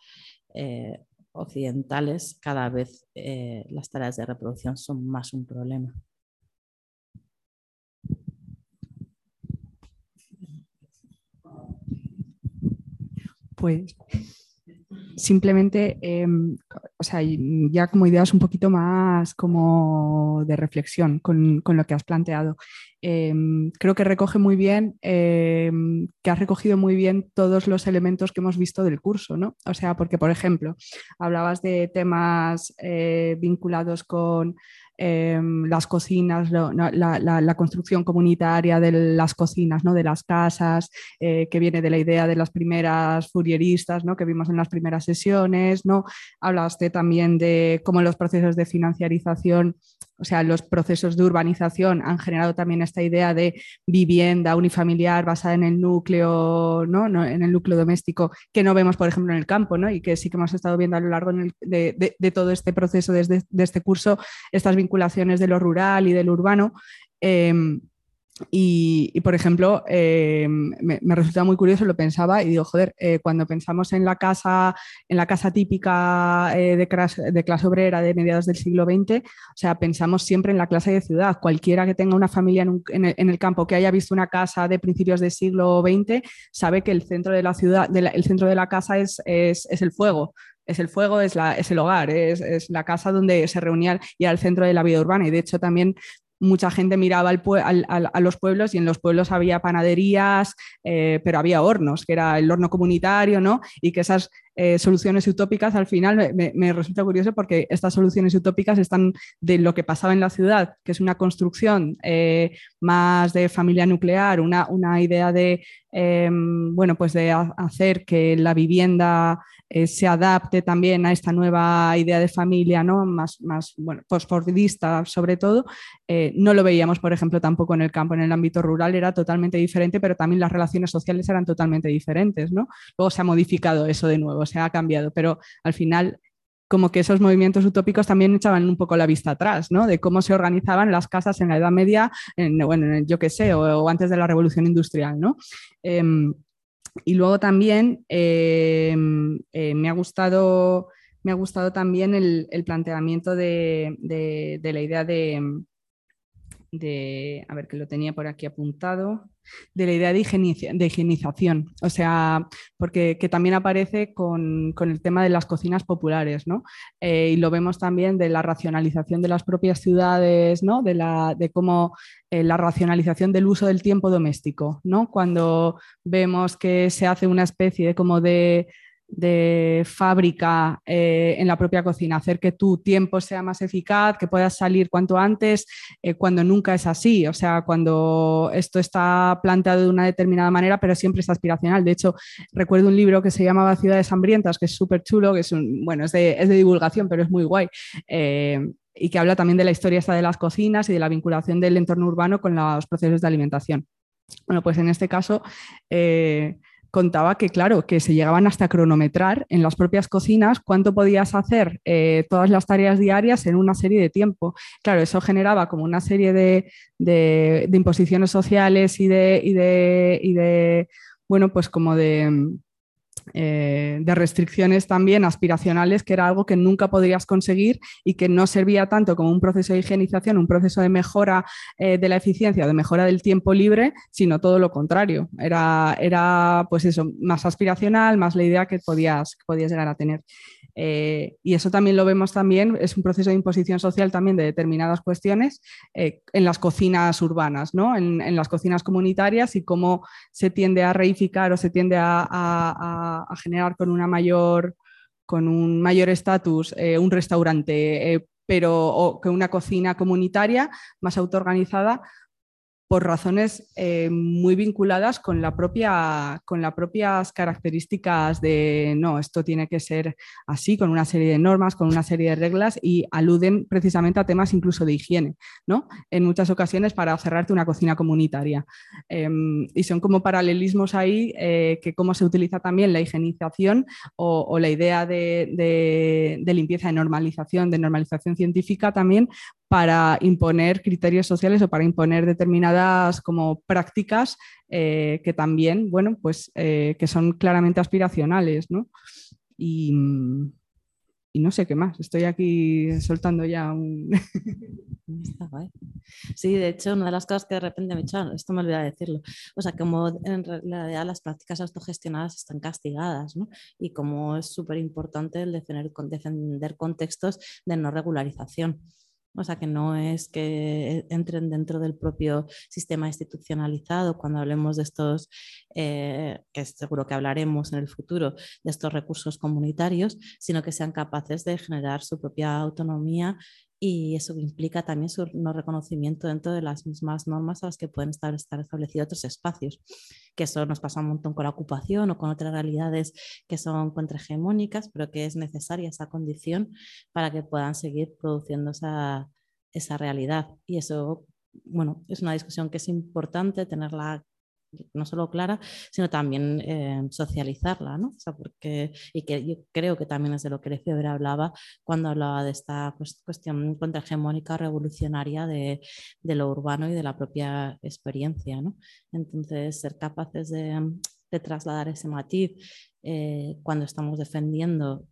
eh, occidentales cada vez las tareas de reproducción son más un problema. Pues simplemente, em, o sea, ya como ideas un poquito más como de reflexión con, lo que has planteado. Em, creo que recoge muy bien, em, que has recogido muy bien todos los elementos que hemos visto del curso, ¿no? O sea, porque, por ejemplo, hablabas de temas eh, vinculados con Em, las cocinas, la, construcción comunitaria de las cocinas, ¿no? de las casas, eh, que viene de la idea de las primeras furieristas ¿no? que vimos en las primeras sesiones. ¿no? Hablaste también de cómo los procesos de financiarización o sea, los procesos de urbanización han generado también esta idea de vivienda unifamiliar basada en el núcleo, ¿no? en el núcleo doméstico, que no vemos, por ejemplo, en el campo, ¿no? y que sí que hemos estado viendo a lo largo de, todo este proceso, desde de este curso, estas vinculaciones de lo rural y del urbano. Em, y, por ejemplo, eh, me, resulta muy curioso, lo pensaba y digo, joder, eh, cuando pensamos en la casa, en la casa típica eh, de, clase, de, clase, obrera de mediados del siglo XX, o sea, pensamos siempre en la clase de ciudad. Cualquiera que tenga una familia en, el, campo que haya visto una casa de principios del siglo XX sabe que el centro de la ciudad, el centro de la casa es, es, es el fuego es el fuego, es, la, es el hogar, es, la casa donde se reunían y era el centro de la vida urbana. Y de hecho también mucha gente miraba a los pueblos y en los pueblos había panaderías, eh, pero había hornos, que era el horno comunitario, ¿no? Y que esas eh, soluciones utópicas, al final me, resulta curioso porque estas soluciones utópicas están de lo que pasaba en la ciudad, que es una construcción eh, más de familia nuclear, una, una idea de, em, bueno, pues de hacer que la vivienda eh, se adapte también a esta nueva idea de familia, ¿no? más, más bueno, postfordista sobre todo. no lo veíamos, por ejemplo, tampoco en el campo, en el ámbito rural era totalmente diferente, pero también las relaciones sociales eran totalmente diferentes. ¿no? Luego se ha modificado eso de nuevo se ha cambiado, pero al final como que esos movimientos utópicos también echaban un poco la vista atrás, ¿no? De cómo se organizaban las casas en la Edad Media, en, bueno, yo qué sé, o, antes de la Revolución Industrial, ¿no? Em, y luego también em, eh, me, ha gustado, me ha gustado también el, planteamiento de, la idea de, de, a ver que lo tenía por aquí apuntado, de la idea de, higienización, o sea, porque que también aparece con, el tema de las cocinas populares, ¿no? Eh, y lo vemos también de la racionalización de las propias ciudades, ¿no? De, la, de cómo eh, la racionalización del uso del tiempo doméstico, ¿no? Cuando vemos que se hace una especie de como de de fábrica eh, en la propia cocina, hacer que tu tiempo sea más eficaz, que puedas salir cuanto antes, eh, cuando nunca es así, o sea, cuando esto está planteado de una determinada manera, pero siempre es aspiracional. De hecho, recuerdo un libro que se llamaba Ciudades Hambrientas, que es súper chulo, que es un, bueno, es de, divulgación, pero es muy guay. Eh, y que habla también de la historia esta de las cocinas y de la vinculación del entorno urbano con los procesos de alimentación. Bueno, pues en este caso contaba que, claro, que se llegaban hasta cronometrar en las propias cocinas cuánto podías hacer eh, todas las tareas diarias en una serie de tiempo. Claro, eso generaba como una serie de, imposiciones sociales y de, y de, bueno, pues como de eh, de restricciones también aspiracionales, que era algo que nunca podrías conseguir y que no servía tanto como un proceso de higienización, un proceso de mejora eh, de la eficiencia, de mejora del tiempo libre, sino todo lo contrario. Era, era pues eso, más aspiracional, más la idea que podías, que podías llegar a tener. Eh, y eso también lo vemos también, es un proceso de imposición social también de determinadas cuestiones eh, en las cocinas urbanas, ¿no? en, las cocinas comunitarias y cómo se tiende a reificar o se tiende a, generar con, una mayor, con un mayor estatus eh, un restaurante, pero o que una cocina comunitaria más autoorganizada por razones eh, muy vinculadas con, la propia, con las propias características de, no, esto tiene que ser así, con una serie de normas, con una serie de reglas y aluden precisamente a temas incluso de higiene, ¿no? En muchas ocasiones para cerrarte una cocina comunitaria. Em, y son como paralelismos ahí eh, que cómo se utiliza también la higienización o, la idea de, de limpieza, de normalización, de normalización científica también para imponer criterios sociales o para imponer determinadas como prácticas eh, que también, bueno, pues eh, que son claramente aspiracionales, ¿no? Y, no sé qué más, estoy aquí soltando ya un... *laughs* Sí, de hecho, una de las cosas que de repente me he esto me olvidé decirlo, o sea, como en realidad las prácticas autogestionadas están castigadas, ¿no? Y como es súper importante defender, defender contextos de no regularización. O sea, que no es que entren dentro del propio sistema institucionalizado cuando hablemos de estos, eh, que seguro que hablaremos en el futuro, de estos recursos comunitarios, sino que sean capaces de generar su propia autonomía y eso implica también su no reconocimiento dentro de las mismas normas a las que pueden estar establecidos otros espacios, que eso nos pasa un montón con la ocupación o con otras realidades que son contrahegemónicas, pero que es necesaria esa condición para que puedan seguir produciendo esa, esa realidad. Y eso, bueno, es una discusión que es importante tenerla no solo clara, sino también eh, socializarla, ¿no? O sea, porque, y que yo creo que también es de lo que Lefebvre hablaba cuando hablaba de esta cuestión contrahegemónica revolucionaria de, lo urbano y de la propia experiencia, ¿no? Entonces, ser capaces de, de trasladar ese matiz eh, cuando estamos defendiendo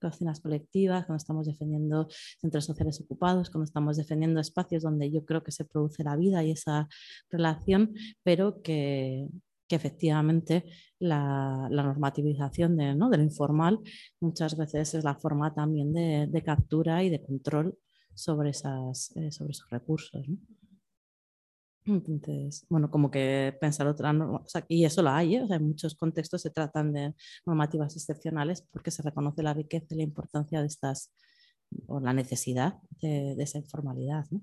cocinas colectivas, cuando estamos defendiendo centros sociales ocupados, cuando estamos defendiendo espacios donde yo creo que se produce la vida y esa relación, pero que, que efectivamente la, normativización de, ¿no? de, lo informal muchas veces es la forma también de, captura y de control sobre, esas, eh, sobre esos recursos. Entonces, bueno, como que pensar otra norma, y eso lo hay, ¿eh? en muchos contextos se tratan de normativas excepcionales porque se reconoce la riqueza y la importancia de estas, o la necesidad de, esa informalidad. ¿no?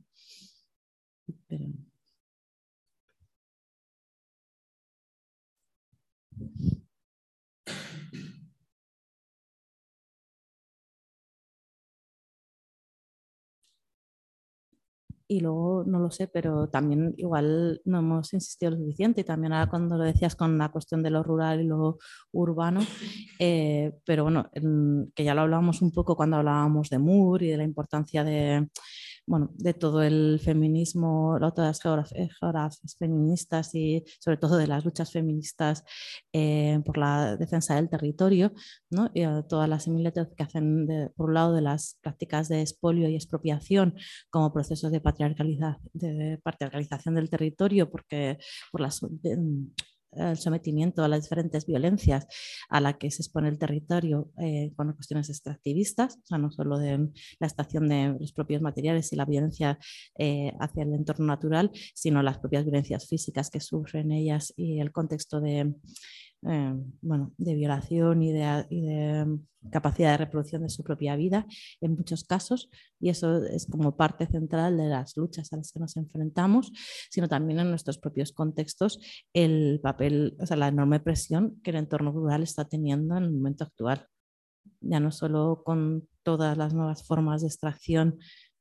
Y luego no lo sé, pero también igual no hemos insistido lo suficiente. Y también ahora cuando lo decías con la cuestión de lo rural y lo urbano, *laughs* eh, pero bueno, que ya lo hablábamos un poco cuando hablábamos de Moore y de la importancia de bueno, de todo el feminismo, todas las geografías feministas y sobre todo de las luchas feministas eh, por la defensa del territorio, ¿no? y todas las similitudes que hacen, por un lado, de las prácticas de expolio y expropiación como procesos de, de patriarcalización del territorio, porque por las el sometimiento a las diferentes violencias a la que se expone el territorio eh, con cuestiones extractivistas, o sea, no solo de la estación de los propios materiales y la violencia eh, hacia el entorno natural, sino las propias violencias físicas que sufren ellas y el contexto de eh, bueno, de violación y de, mm, capacidad de reproducción de su propia vida en muchos casos, y eso es como parte central de las luchas a las que nos enfrentamos, sino también en nuestros propios contextos el papel, o sea, la enorme presión que el entorno rural está teniendo en el momento actual, ya no solo con todas las nuevas formas de extracción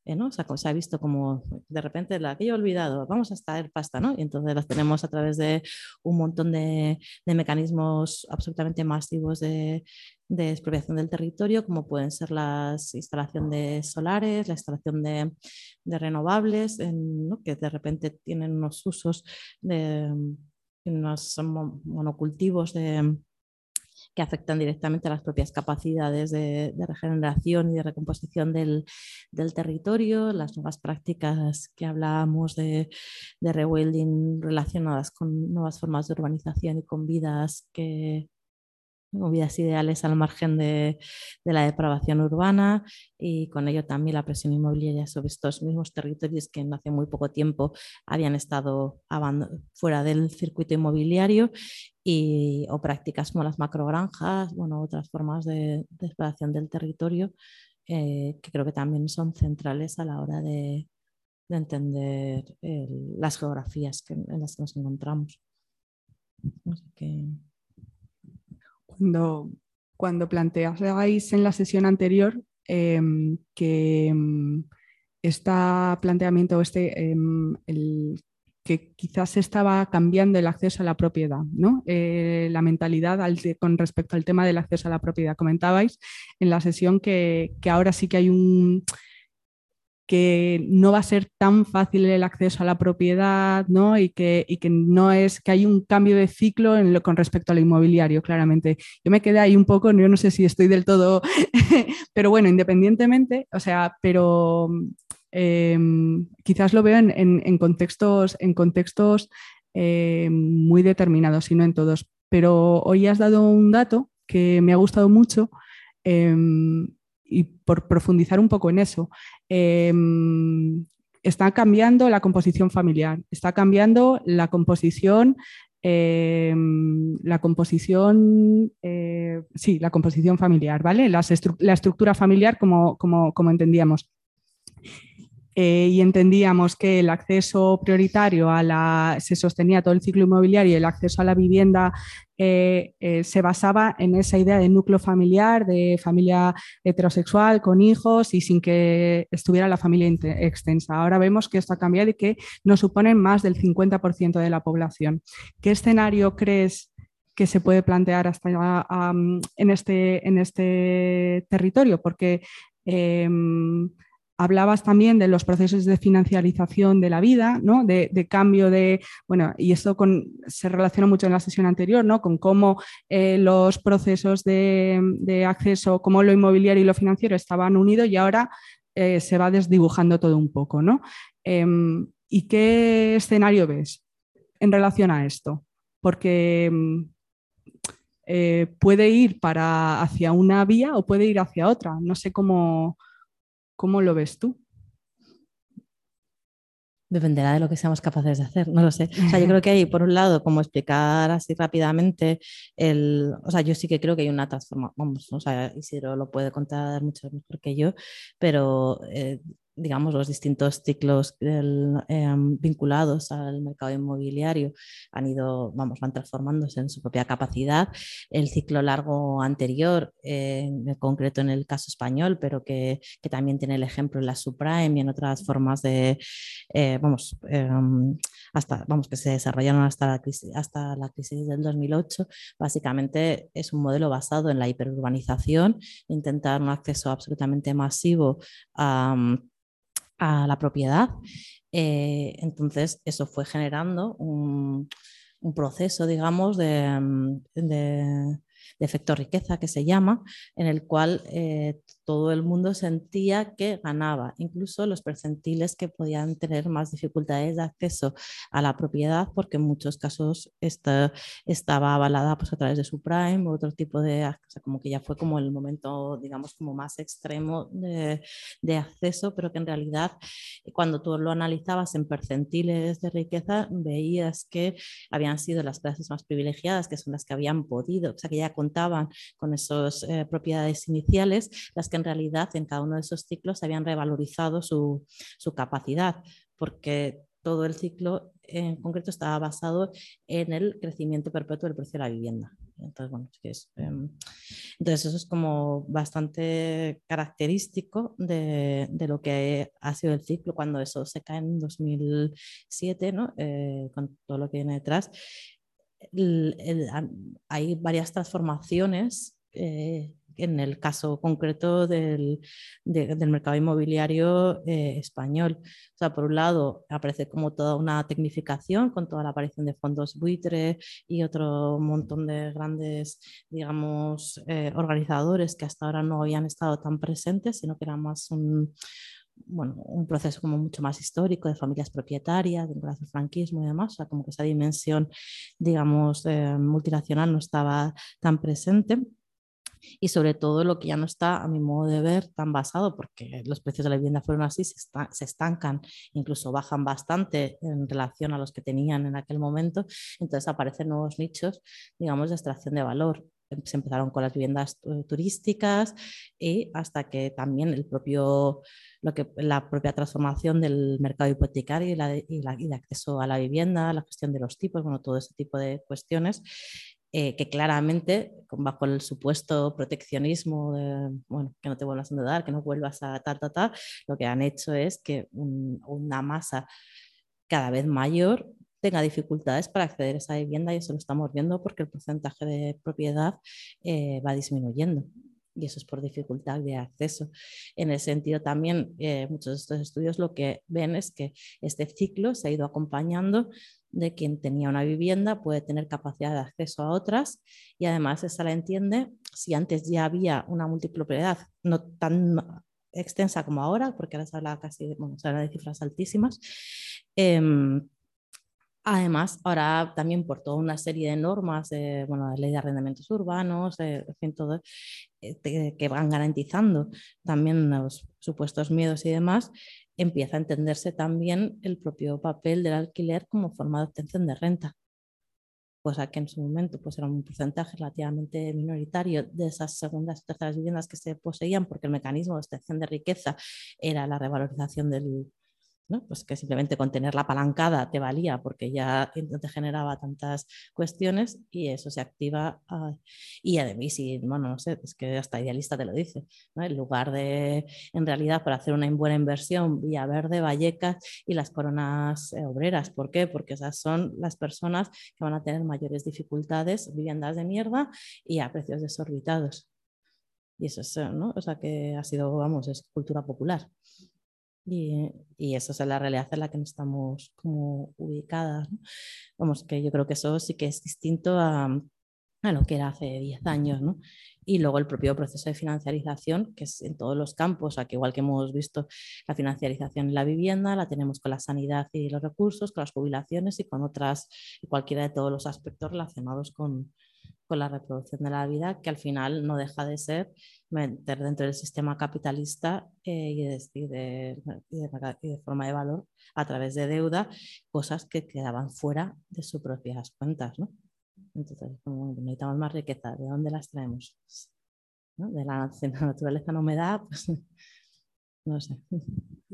eh, se ha visto como de repente la que yo he olvidado, vamos a estar pasta, ¿no? Y entonces las tenemos a través de un montón de, mecanismos absolutamente masivos de, expropiación del territorio, como pueden ser la instalación de solares, la instalación de, renovables, que de repente tienen unos usos de unos monocultivos de que afectan directamente a las propias capacidades de, regeneración y de recomposición del, territorio, las nuevas prácticas que hablábamos de, de rewilding relacionadas con nuevas formas de urbanización y con vidas que, vidas ideales al margen de, la depravación urbana y con ello también la presión inmobiliaria sobre estos mismos territorios que hace muy poco tiempo habían estado fuera del circuito inmobiliario y, o prácticas como las macrogranjas, bueno, otras formas de, de del territorio eh, que creo que también son centrales a la hora de, entender las geografías en las que nos encontramos. Cuando, cuando planteáis en la sesión anterior em, que este planteamiento, este, em, el, que quizás estaba cambiando el acceso a la propiedad, ¿no? Eh, la mentalidad con respecto al tema del acceso a la propiedad. Comentabais en la sesión que ahora sí que hay un, que no va a ser tan fácil el acceso a la propiedad ¿no? Y, que, que no es que hay un cambio de ciclo en lo, con respecto al inmobiliario, claramente. Yo me quedé ahí un poco, yo no sé si estoy del todo, *laughs* pero bueno, independientemente, o sea, pero em, quizás lo veo en, contextos, en contextos em, muy determinados y no en todos. Pero hoy has dado un dato que me ha gustado mucho. Em, y por profundizar un poco en eso, em, está cambiando la composición familiar, está cambiando la composición, em, la composición, eh, sí, la composición familiar, ¿vale? la estructura familiar como, como, como entendíamos. Eh, y entendíamos que el acceso prioritario a la, se sostenía todo el ciclo inmobiliario y el acceso a la vivienda eh, se basaba en esa idea de núcleo familiar, de familia heterosexual con hijos y sin que estuviera la familia extensa. Ahora vemos que esto ha cambiado y que nos suponen más del 50% de la población. ¿Qué escenario crees que se puede plantear hasta en, este, en este territorio? Porque em, Hablabas también de los procesos de financiarización de la vida, ¿no? de, cambio de, bueno, y esto se relaciona mucho en la sesión anterior, ¿no? con cómo eh, los procesos de, acceso, cómo lo inmobiliario y lo financiero estaban unidos y ahora eh, se va desdibujando todo un poco. ¿no? Em, ¿Y qué escenario ves en relación a esto? Porque em, eh, puede ir para hacia una vía o puede ir hacia otra. No sé cómo, ¿Cómo lo ves tú? Dependerá de lo que seamos capaces de hacer, no lo sé. O sea, yo creo que hay, por un lado, como explicar así rápidamente, el, o sea, yo sí que creo que hay una transformación, vamos, o sea, Isidro lo puede contar mucho mejor que yo, pero eh, digamos, los distintos ciclos em, vinculados al mercado inmobiliario han ido, vamos, van transformándose en su propia capacidad. El ciclo largo anterior, en concreto en el caso español, pero que, que, también tiene el ejemplo en la subprime y en otras formas de, eh, vamos, em, hasta, vamos, que se desarrollaron hasta la, crisis, hasta la crisis del 2008, básicamente es un modelo basado en la hiperurbanización, intentar un acceso absolutamente masivo a a la propiedad. Eh, entonces, eso fue generando un, proceso, digamos, de, efecto riqueza que se llama, en el cual eh, todo el mundo sentía que ganaba, incluso los percentiles que podían tener más dificultades de acceso a la propiedad, porque en muchos casos esta, estaba avalada pues, a través de su prime o otro tipo de, o sea, como que ya fue como el momento, digamos, como más extremo de, acceso, pero que en realidad cuando tú lo analizabas en percentiles de riqueza, veías que habían sido las clases más privilegiadas, que son las que habían podido, o sea, que ya contaban con esas eh, propiedades iniciales, las que en realidad en cada uno de esos ciclos habían revalorizado su, su capacidad, porque todo el ciclo en concreto estaba basado en el crecimiento perpetuo del precio de la vivienda. Entonces, bueno, em, entonces eso es como bastante característico de, lo que ha sido el ciclo cuando eso se cae en 2007, ¿no? Eh, con todo lo que viene detrás. hay varias transformaciones eh, en el caso concreto del, mercado inmobiliario eh, español. O sea, por un lado, aparece como toda una tecnificación con toda la aparición de fondos buitre y otro montón de grandes, digamos, eh, organizadores que hasta ahora no habían estado tan presentes, sino que era más un, bueno, un proceso como mucho más histórico de familias propietarias, de del franquismo y demás, o sea, como que esa dimensión, digamos, eh, multinacional no estaba tan presente y sobre todo lo que ya no está, a mi modo de ver, tan basado, porque los precios de la vivienda fueron así, se, se estancan, incluso bajan bastante en relación a los que tenían en aquel momento, entonces aparecen nuevos nichos, digamos, de extracción de valor. Se empezaron con las viviendas turísticas y hasta que también el propio, lo que, la propia transformación del mercado hipotecario y, la y, la, y de acceso a la vivienda, la gestión de los tipos, bueno, todo ese tipo de cuestiones eh, que claramente, bajo el supuesto proteccionismo, de, bueno, que no te vuelvas a endeudar, que no vuelvas a ta, ta, ta, lo que han hecho es que una masa cada vez mayor tenga dificultades para acceder a esa vivienda y eso lo estamos viendo porque el porcentaje de propiedad eh, va disminuyendo y eso es por dificultad de acceso. En ese sentido también eh, muchos de estos estudios lo que ven es que este ciclo se ha ido acompañando de quien tenía una vivienda puede tener capacidad de acceso a otras y además esa la entiende si antes ya había una multipropiedad no tan extensa como ahora, porque ahora se habla casi bueno, se habla de cifras altísimas. Em, además, ahora también por toda una serie de normas, de, bueno, la ley de arrendamientos urbanos, en fin, todo, eh, que van garantizando también los supuestos miedos y demás, empieza a entenderse también el propio papel del alquiler como forma de obtención de renta, cosa que en su momento pues, era un porcentaje relativamente minoritario de esas segundas y terceras viviendas que se poseían porque el mecanismo de obtención de riqueza era la revalorización del, pues que simplemente con tener la apalancada te valía porque ya te generaba tantas cuestiones y eso se activa. Ah, y además, y, bueno, no sé, es que hasta idealista te lo dice, en lugar de, en realidad, para hacer una buena inversión, Verde, Vallecas y las coronas eh, obreras. ¿Por qué? Porque esas son las personas que van a tener mayores dificultades, viviendas de mierda y a precios desorbitados. Y eso es, ¿no? O sea que ha sido, vamos, es cultura popular. Y, y eso es la realidad en la que estamos como ubicadas. Vamos, que yo creo que eso sí que es distinto a, a lo que era hace 10 años. ¿no? Y luego el propio proceso de financiarización, que es en todos los campos, o sea, que igual que hemos visto la financiarización en la vivienda, la tenemos con la sanidad y los recursos, con las jubilaciones y con otras, y cualquiera de todos los aspectos relacionados con, con la reproducción de la vida, que al final no deja de ser meter dentro del sistema capitalista eh, y, de, de, forma de valor a través de deuda, cosas que quedaban fuera de sus propias cuentas. ¿no? Entonces, como necesitamos más riqueza, ¿de dónde las traemos? De la, *laughs* la naturaleza no me da, pues no sé.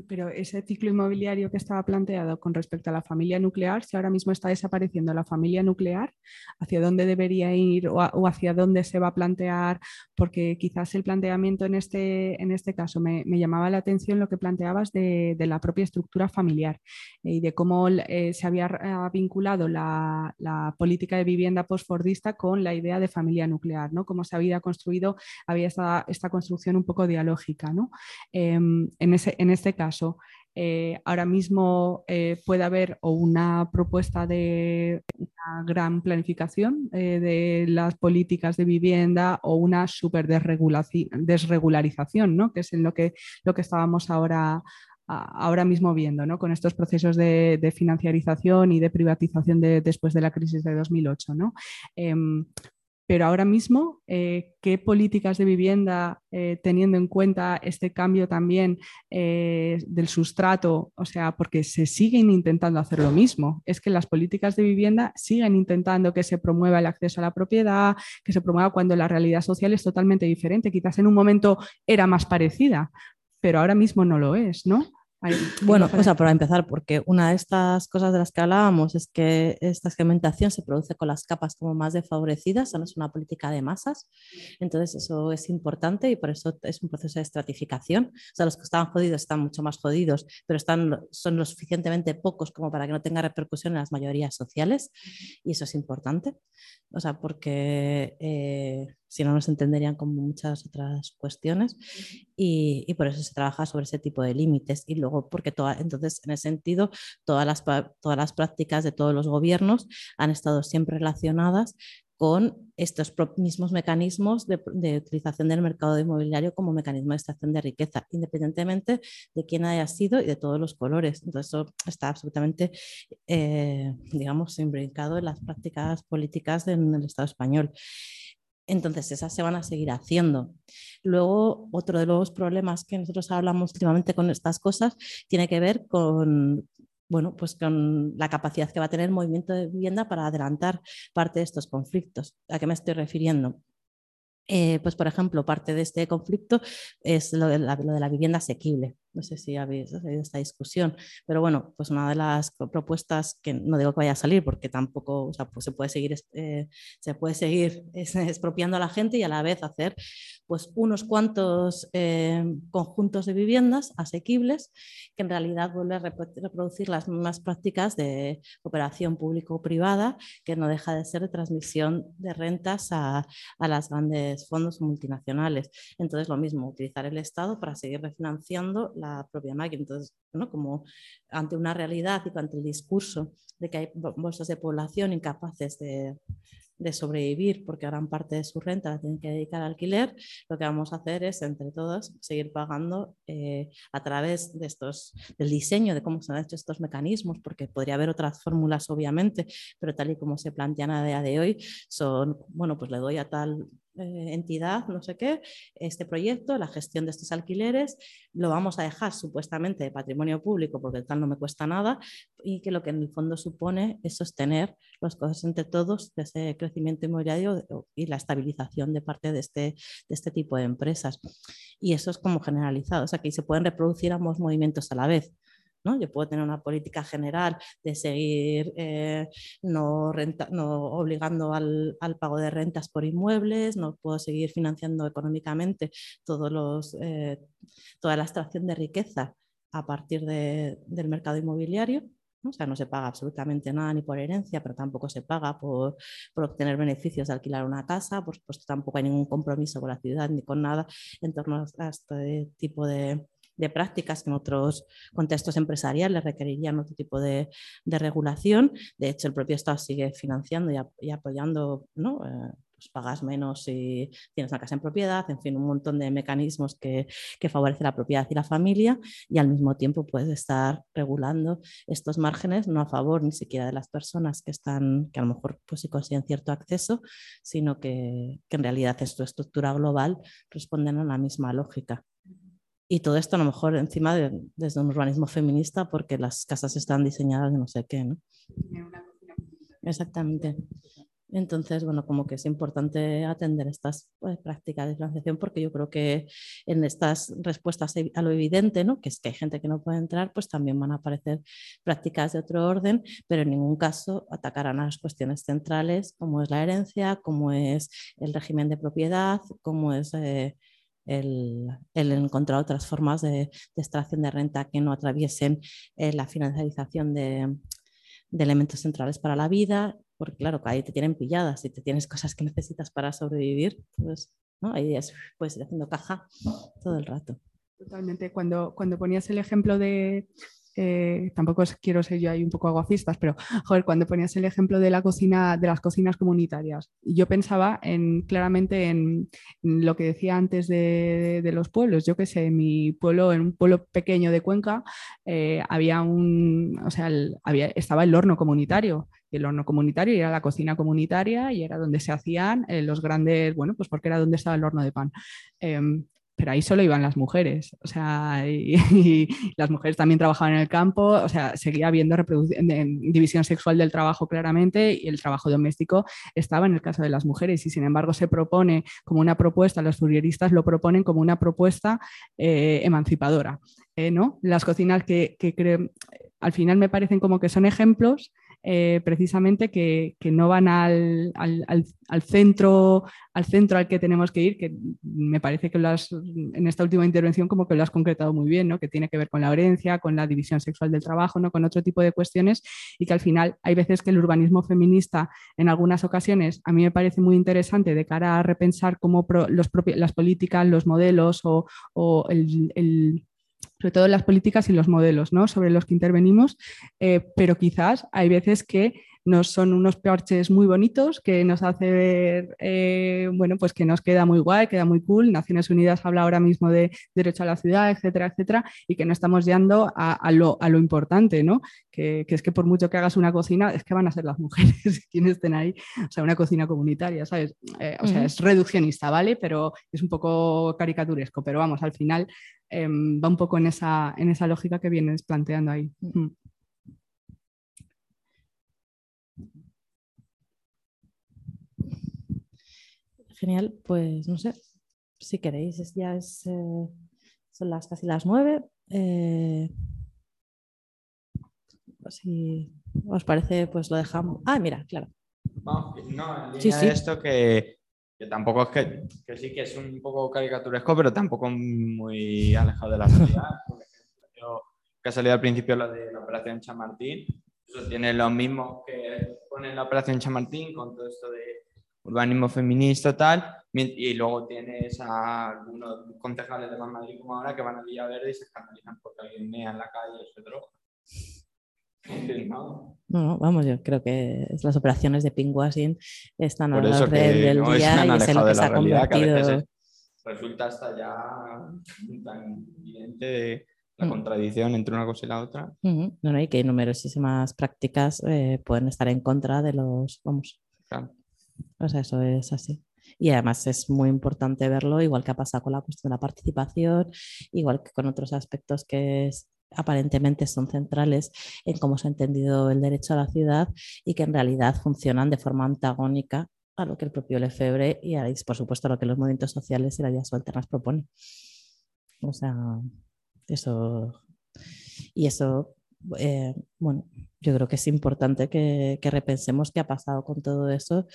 Pero ese ciclo inmobiliario que estaba planteado con respecto a la familia nuclear, si ahora mismo está desapareciendo la familia nuclear, ¿hacia dónde debería ir o, hacia dónde se va a plantear? Porque quizás el planteamiento en este, en este caso me, llamaba la atención lo que planteabas de, la propia estructura familiar y de cómo eh, se había ah, vinculado la, política de vivienda postfordista con la idea de familia nuclear, ¿no? Cómo se había construido, había esta, esta construcción un poco dialógica, ¿no? Em, en, ese, en este caso eh, ahora mismo eh, puede haber o una propuesta de una gran planificación eh, de las políticas de vivienda o una super desregularización, ¿no? que es en lo que, lo que estábamos ahora, ahora mismo viendo, ¿no? con estos procesos de, financiarización y de privatización después de la crisis de 2008. ¿no? Pero ahora mismo, eh, ¿qué políticas de vivienda, eh, teniendo en cuenta este cambio también eh, del sustrato? O sea, porque se siguen intentando hacer lo mismo. Es que las políticas de vivienda siguen intentando que se promueva el acceso a la propiedad, que se promueva cuando la realidad social es totalmente diferente. Quizás en un momento era más parecida, pero ahora mismo no lo es, ¿no? *clears throat* Bueno, o sea, para empezar, porque una de estas cosas de las que hablábamos es que esta segmentación se produce con las capas como más desfavorecidas, no es una política de masas, entonces eso es importante y por eso es un proceso de estratificación. O sea, los que estaban jodidos están mucho más jodidos, pero están, son lo suficientemente pocos como para que no tenga repercusión en las mayorías sociales y eso es importante. O sea, porque eh, si no nos entenderían como muchas otras cuestiones y, por eso se trabaja sobre ese tipo de límites y luego porque toda, entonces en ese sentido todas las, todas las prácticas de todos los gobiernos han estado siempre relacionadas con estos mismos mecanismos de, utilización del mercado inmobiliario como mecanismo de extracción de riqueza, independientemente de quién haya sido y de todos los colores. Entonces, eso está absolutamente, eh, digamos, imbrincado en las prácticas políticas del Estado español. Entonces, esas se van a seguir haciendo. Luego, otro de los problemas que nosotros hablamos últimamente con estas cosas tiene que ver con, bueno, pues con la capacidad que va a tener el movimiento de vivienda para adelantar parte de estos conflictos. ¿A qué me estoy refiriendo? Eh, pues, por ejemplo, parte de este conflicto es lo de la, vivienda asequible. No sé si habéis oído esta discusión, pero bueno, pues una de las propuestas que no digo que vaya a salir porque tampoco pues se puede seguir, eh, se puede seguir *laughs* expropiando a la gente y a la vez hacer pues unos cuantos eh, conjuntos de viviendas asequibles que en realidad vuelven a reproducir las mismas prácticas de operación público-privada que no deja de ser de transmisión de rentas a, a los grandes fondos multinacionales. Entonces lo mismo, utilizar el Estado para seguir refinanciando la propia máquina. Entonces, ¿no? como ante una realidad y ante el discurso de que hay bolsas de población incapaces de de sobrevivir porque gran parte de su renta la tienen que dedicar al alquiler, lo que vamos a hacer es entre todos seguir pagando eh, a través de estos, del diseño de cómo se han hecho estos mecanismos, porque podría haber otras fórmulas obviamente, pero tal y como se plantean a día de hoy, son, bueno, pues le doy a tal eh, entidad, no sé qué, este proyecto, la gestión de estos alquileres, lo vamos a dejar supuestamente de patrimonio público porque tal no me cuesta nada y que lo que en el fondo supone es sostener los cosas entre todos de ese crecimiento inmobiliario y la estabilización de parte de este, de este tipo de empresas. Y eso es como generalizado, o sea que se pueden reproducir ambos movimientos a la vez. Yo puedo tener una política general de seguir eh, no, obligando al, pago de rentas por inmuebles, no puedo seguir financiando económicamente todos los, eh, toda la extracción de riqueza a partir del mercado inmobiliario. ¿no? O sea, no se paga absolutamente nada ni por herencia, pero tampoco se paga por, obtener beneficios de alquilar una casa, por supuesto tampoco hay ningún compromiso con la ciudad ni con nada en torno a este tipo de, de prácticas que en otros contextos empresariales requerirían otro tipo de, regulación. De hecho, el propio Estado sigue financiando y, apoyando, ¿no? Eh, pues pagas menos si tienes una casa en propiedad, en fin, un montón de mecanismos que, que favorecen la propiedad y la familia y al mismo tiempo puedes estar regulando estos márgenes no a favor ni siquiera de las personas que están, que a lo mejor pues sí consiguen cierto acceso, sino que, en realidad en su estructura global responden a la misma lógica. Y todo esto a lo mejor encima de, desde un urbanismo feminista porque las casas están diseñadas de no sé qué, ¿no? Exactamente. Entonces, bueno, como que es importante atender estas pues, prácticas de financiación porque yo creo que en estas respuestas a lo evidente, ¿no? que es que hay gente que no puede entrar, pues también van a aparecer prácticas de otro orden, pero en ningún caso atacarán a las cuestiones centrales como es la herencia, como es el régimen de propiedad, como es... Eh, el, encontrar otras formas de, extracción de renta que no atraviesen eh, la financiarización de, elementos centrales para la vida, porque claro, ahí te tienen pilladas y te tienes cosas que necesitas para sobrevivir, pues ¿no? ahí puedes ir haciendo caja todo el rato. Totalmente. Cuando, cuando ponías el ejemplo de, eh, tampoco quiero ser yo ahí un poco aguacistas, pero joder, cuando ponías el ejemplo de la cocina, de las cocinas comunitarias, yo pensaba en, claramente en, lo que decía antes de, los pueblos. Yo que sé, en mi pueblo, en un pueblo pequeño de Cuenca, eh, había un, o sea, había, estaba el horno comunitario. El horno comunitario era la cocina comunitaria y era donde se hacían eh, los grandes, bueno, pues porque era donde estaba el horno de pan. Em, pero ahí solo iban las mujeres, o sea, *laughs* y, las mujeres también trabajaban en el campo, o sea, seguía habiendo división sexual del trabajo claramente y el trabajo doméstico estaba en el caso de las mujeres y sin embargo se propone como una propuesta, los furieristas lo proponen como una propuesta eh, emancipadora, eh, ¿no? Las cocinas que, que al final me parecen como que son ejemplos eh, precisamente que, no van al, centro, al centro al que tenemos que ir, que me parece que las, en esta última intervención como que lo has concretado muy bien, ¿no? que tiene que ver con la herencia, con la división sexual del trabajo, ¿no? con otro tipo de cuestiones y que al final hay veces que el urbanismo feminista en algunas ocasiones a mí me parece muy interesante de cara a repensar cómo los las políticas, los modelos o, el sobre todo las políticas y los modelos ¿no? sobre los que intervenimos, eh, pero quizás hay veces que nos son unos parches muy bonitos que nos hace ver, eh, bueno, pues que nos queda muy guay, queda muy cool. Naciones Unidas habla ahora mismo de derecho a la ciudad, etcétera, etcétera, y que no estamos yendo a, lo, importante, ¿no? Que, es que por mucho que hagas una cocina, es que van a ser las *laughs* mujeres quienes estén ahí, o sea, una cocina comunitaria, ¿sabes? Eh, o sea, es reduccionista, ¿vale? Pero es un poco caricaturesco, pero vamos, al final em, va un poco en esa, en esa lógica que vienes planteando ahí. Mm. Genial, pues no sé, si queréis, ya es, eh, son las casi las nueve. Eh, si os parece, pues lo dejamos. Ah, mira, claro. No, en línea de esto que, tampoco es que, que, sí que es un poco caricaturesco, pero tampoco muy alejado de la realidad. *laughs* Por ejemplo, que ha salido al principio lo de la operación Chamartín, eso tiene lo mismo que pone la operación Chamartín con todo esto de urbanismo feminista, tal, y luego tienes a algunos concejales de Madrid como ahora que van a Villa Verde y se escandalizan porque alguien mea en la calle y se droga. No, vamos, yo creo que las operaciones de pinkwashing están a la orden del día y es en lo que se ha convertido. resulta hasta ya tan evidente la mm. contradicción entre una cosa y la otra. No, no, y que numerosísimas prácticas eh, pueden estar en contra de los, vamos, o sea, eso es así. Y además es muy importante verlo, igual que ha pasado con la cuestión de la participación, igual que con otros aspectos que aparentemente son centrales en cómo se ha entendido el derecho a la ciudad y que en realidad funcionan de forma antagónica a lo que el propio Lefebvre y, a, por supuesto a lo que los movimientos sociales y las vías alternas proponen. O sea, eso. Y eso eh, bueno, yo creo que es importante que, repensemos qué ha pasado con todo eso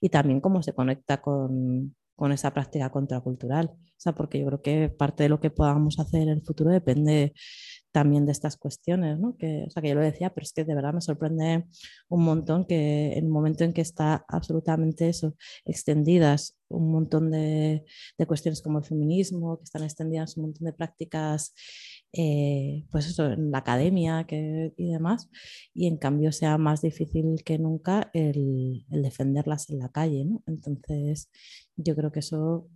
y también cómo se conecta con, esa práctica contracultural. O sea, porque yo creo que parte de lo que podamos hacer en el futuro depende también de estas cuestiones, ¿no? O sea, que yo lo decía, pero es que de verdad me sorprende un montón que en el momento en que está absolutamente eso, extendidas un montón de cuestiones como el feminismo, que están extendidas un montón de prácticas eh, pues eso, en la academia que, y demás, y en cambio sea más difícil que nunca el, defenderlas en la calle, ¿no? Entonces, yo creo que eso,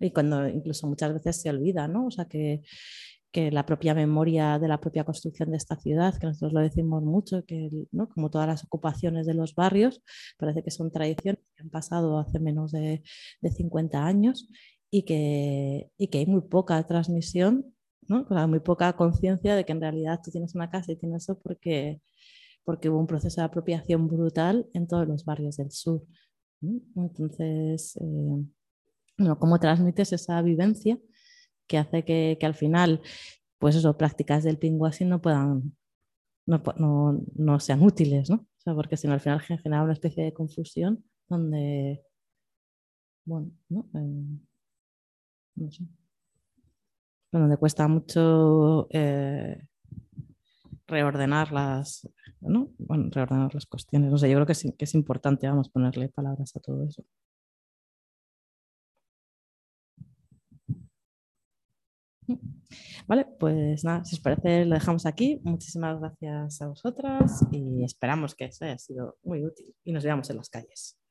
y cuando incluso muchas veces se olvida, ¿no? O sea, que, que la propia memoria de la propia construcción de esta ciudad, que nosotros lo decimos mucho, que ¿no? como todas las ocupaciones de los barrios, parece que son tradiciones que han pasado hace menos de, de 50 años y que, y que hay muy poca transmisión ¿no? muy poca conciencia de que en realidad tú tienes una casa y tienes eso porque, porque hubo un proceso de apropiación brutal en todos los barrios del sur. Entonces, eh, ¿cómo transmites esa vivencia que hace que, que, al final, pues eso, prácticas del así no puedan, no, no, no sean útiles, ¿no? O sea, porque si no al final genera una especie de confusión donde, bueno, ¿no? Eh, no sé donde cuesta mucho eh, reordenar las, ¿no? bueno, reordenar las cuestiones. No sé, yo creo que es, que es importante, vamos, ponerle palabras a todo eso. Vale, pues nada, si os parece lo dejamos aquí. Muchísimas gracias a vosotras y esperamos que eso haya sido muy útil y nos veamos en las calles.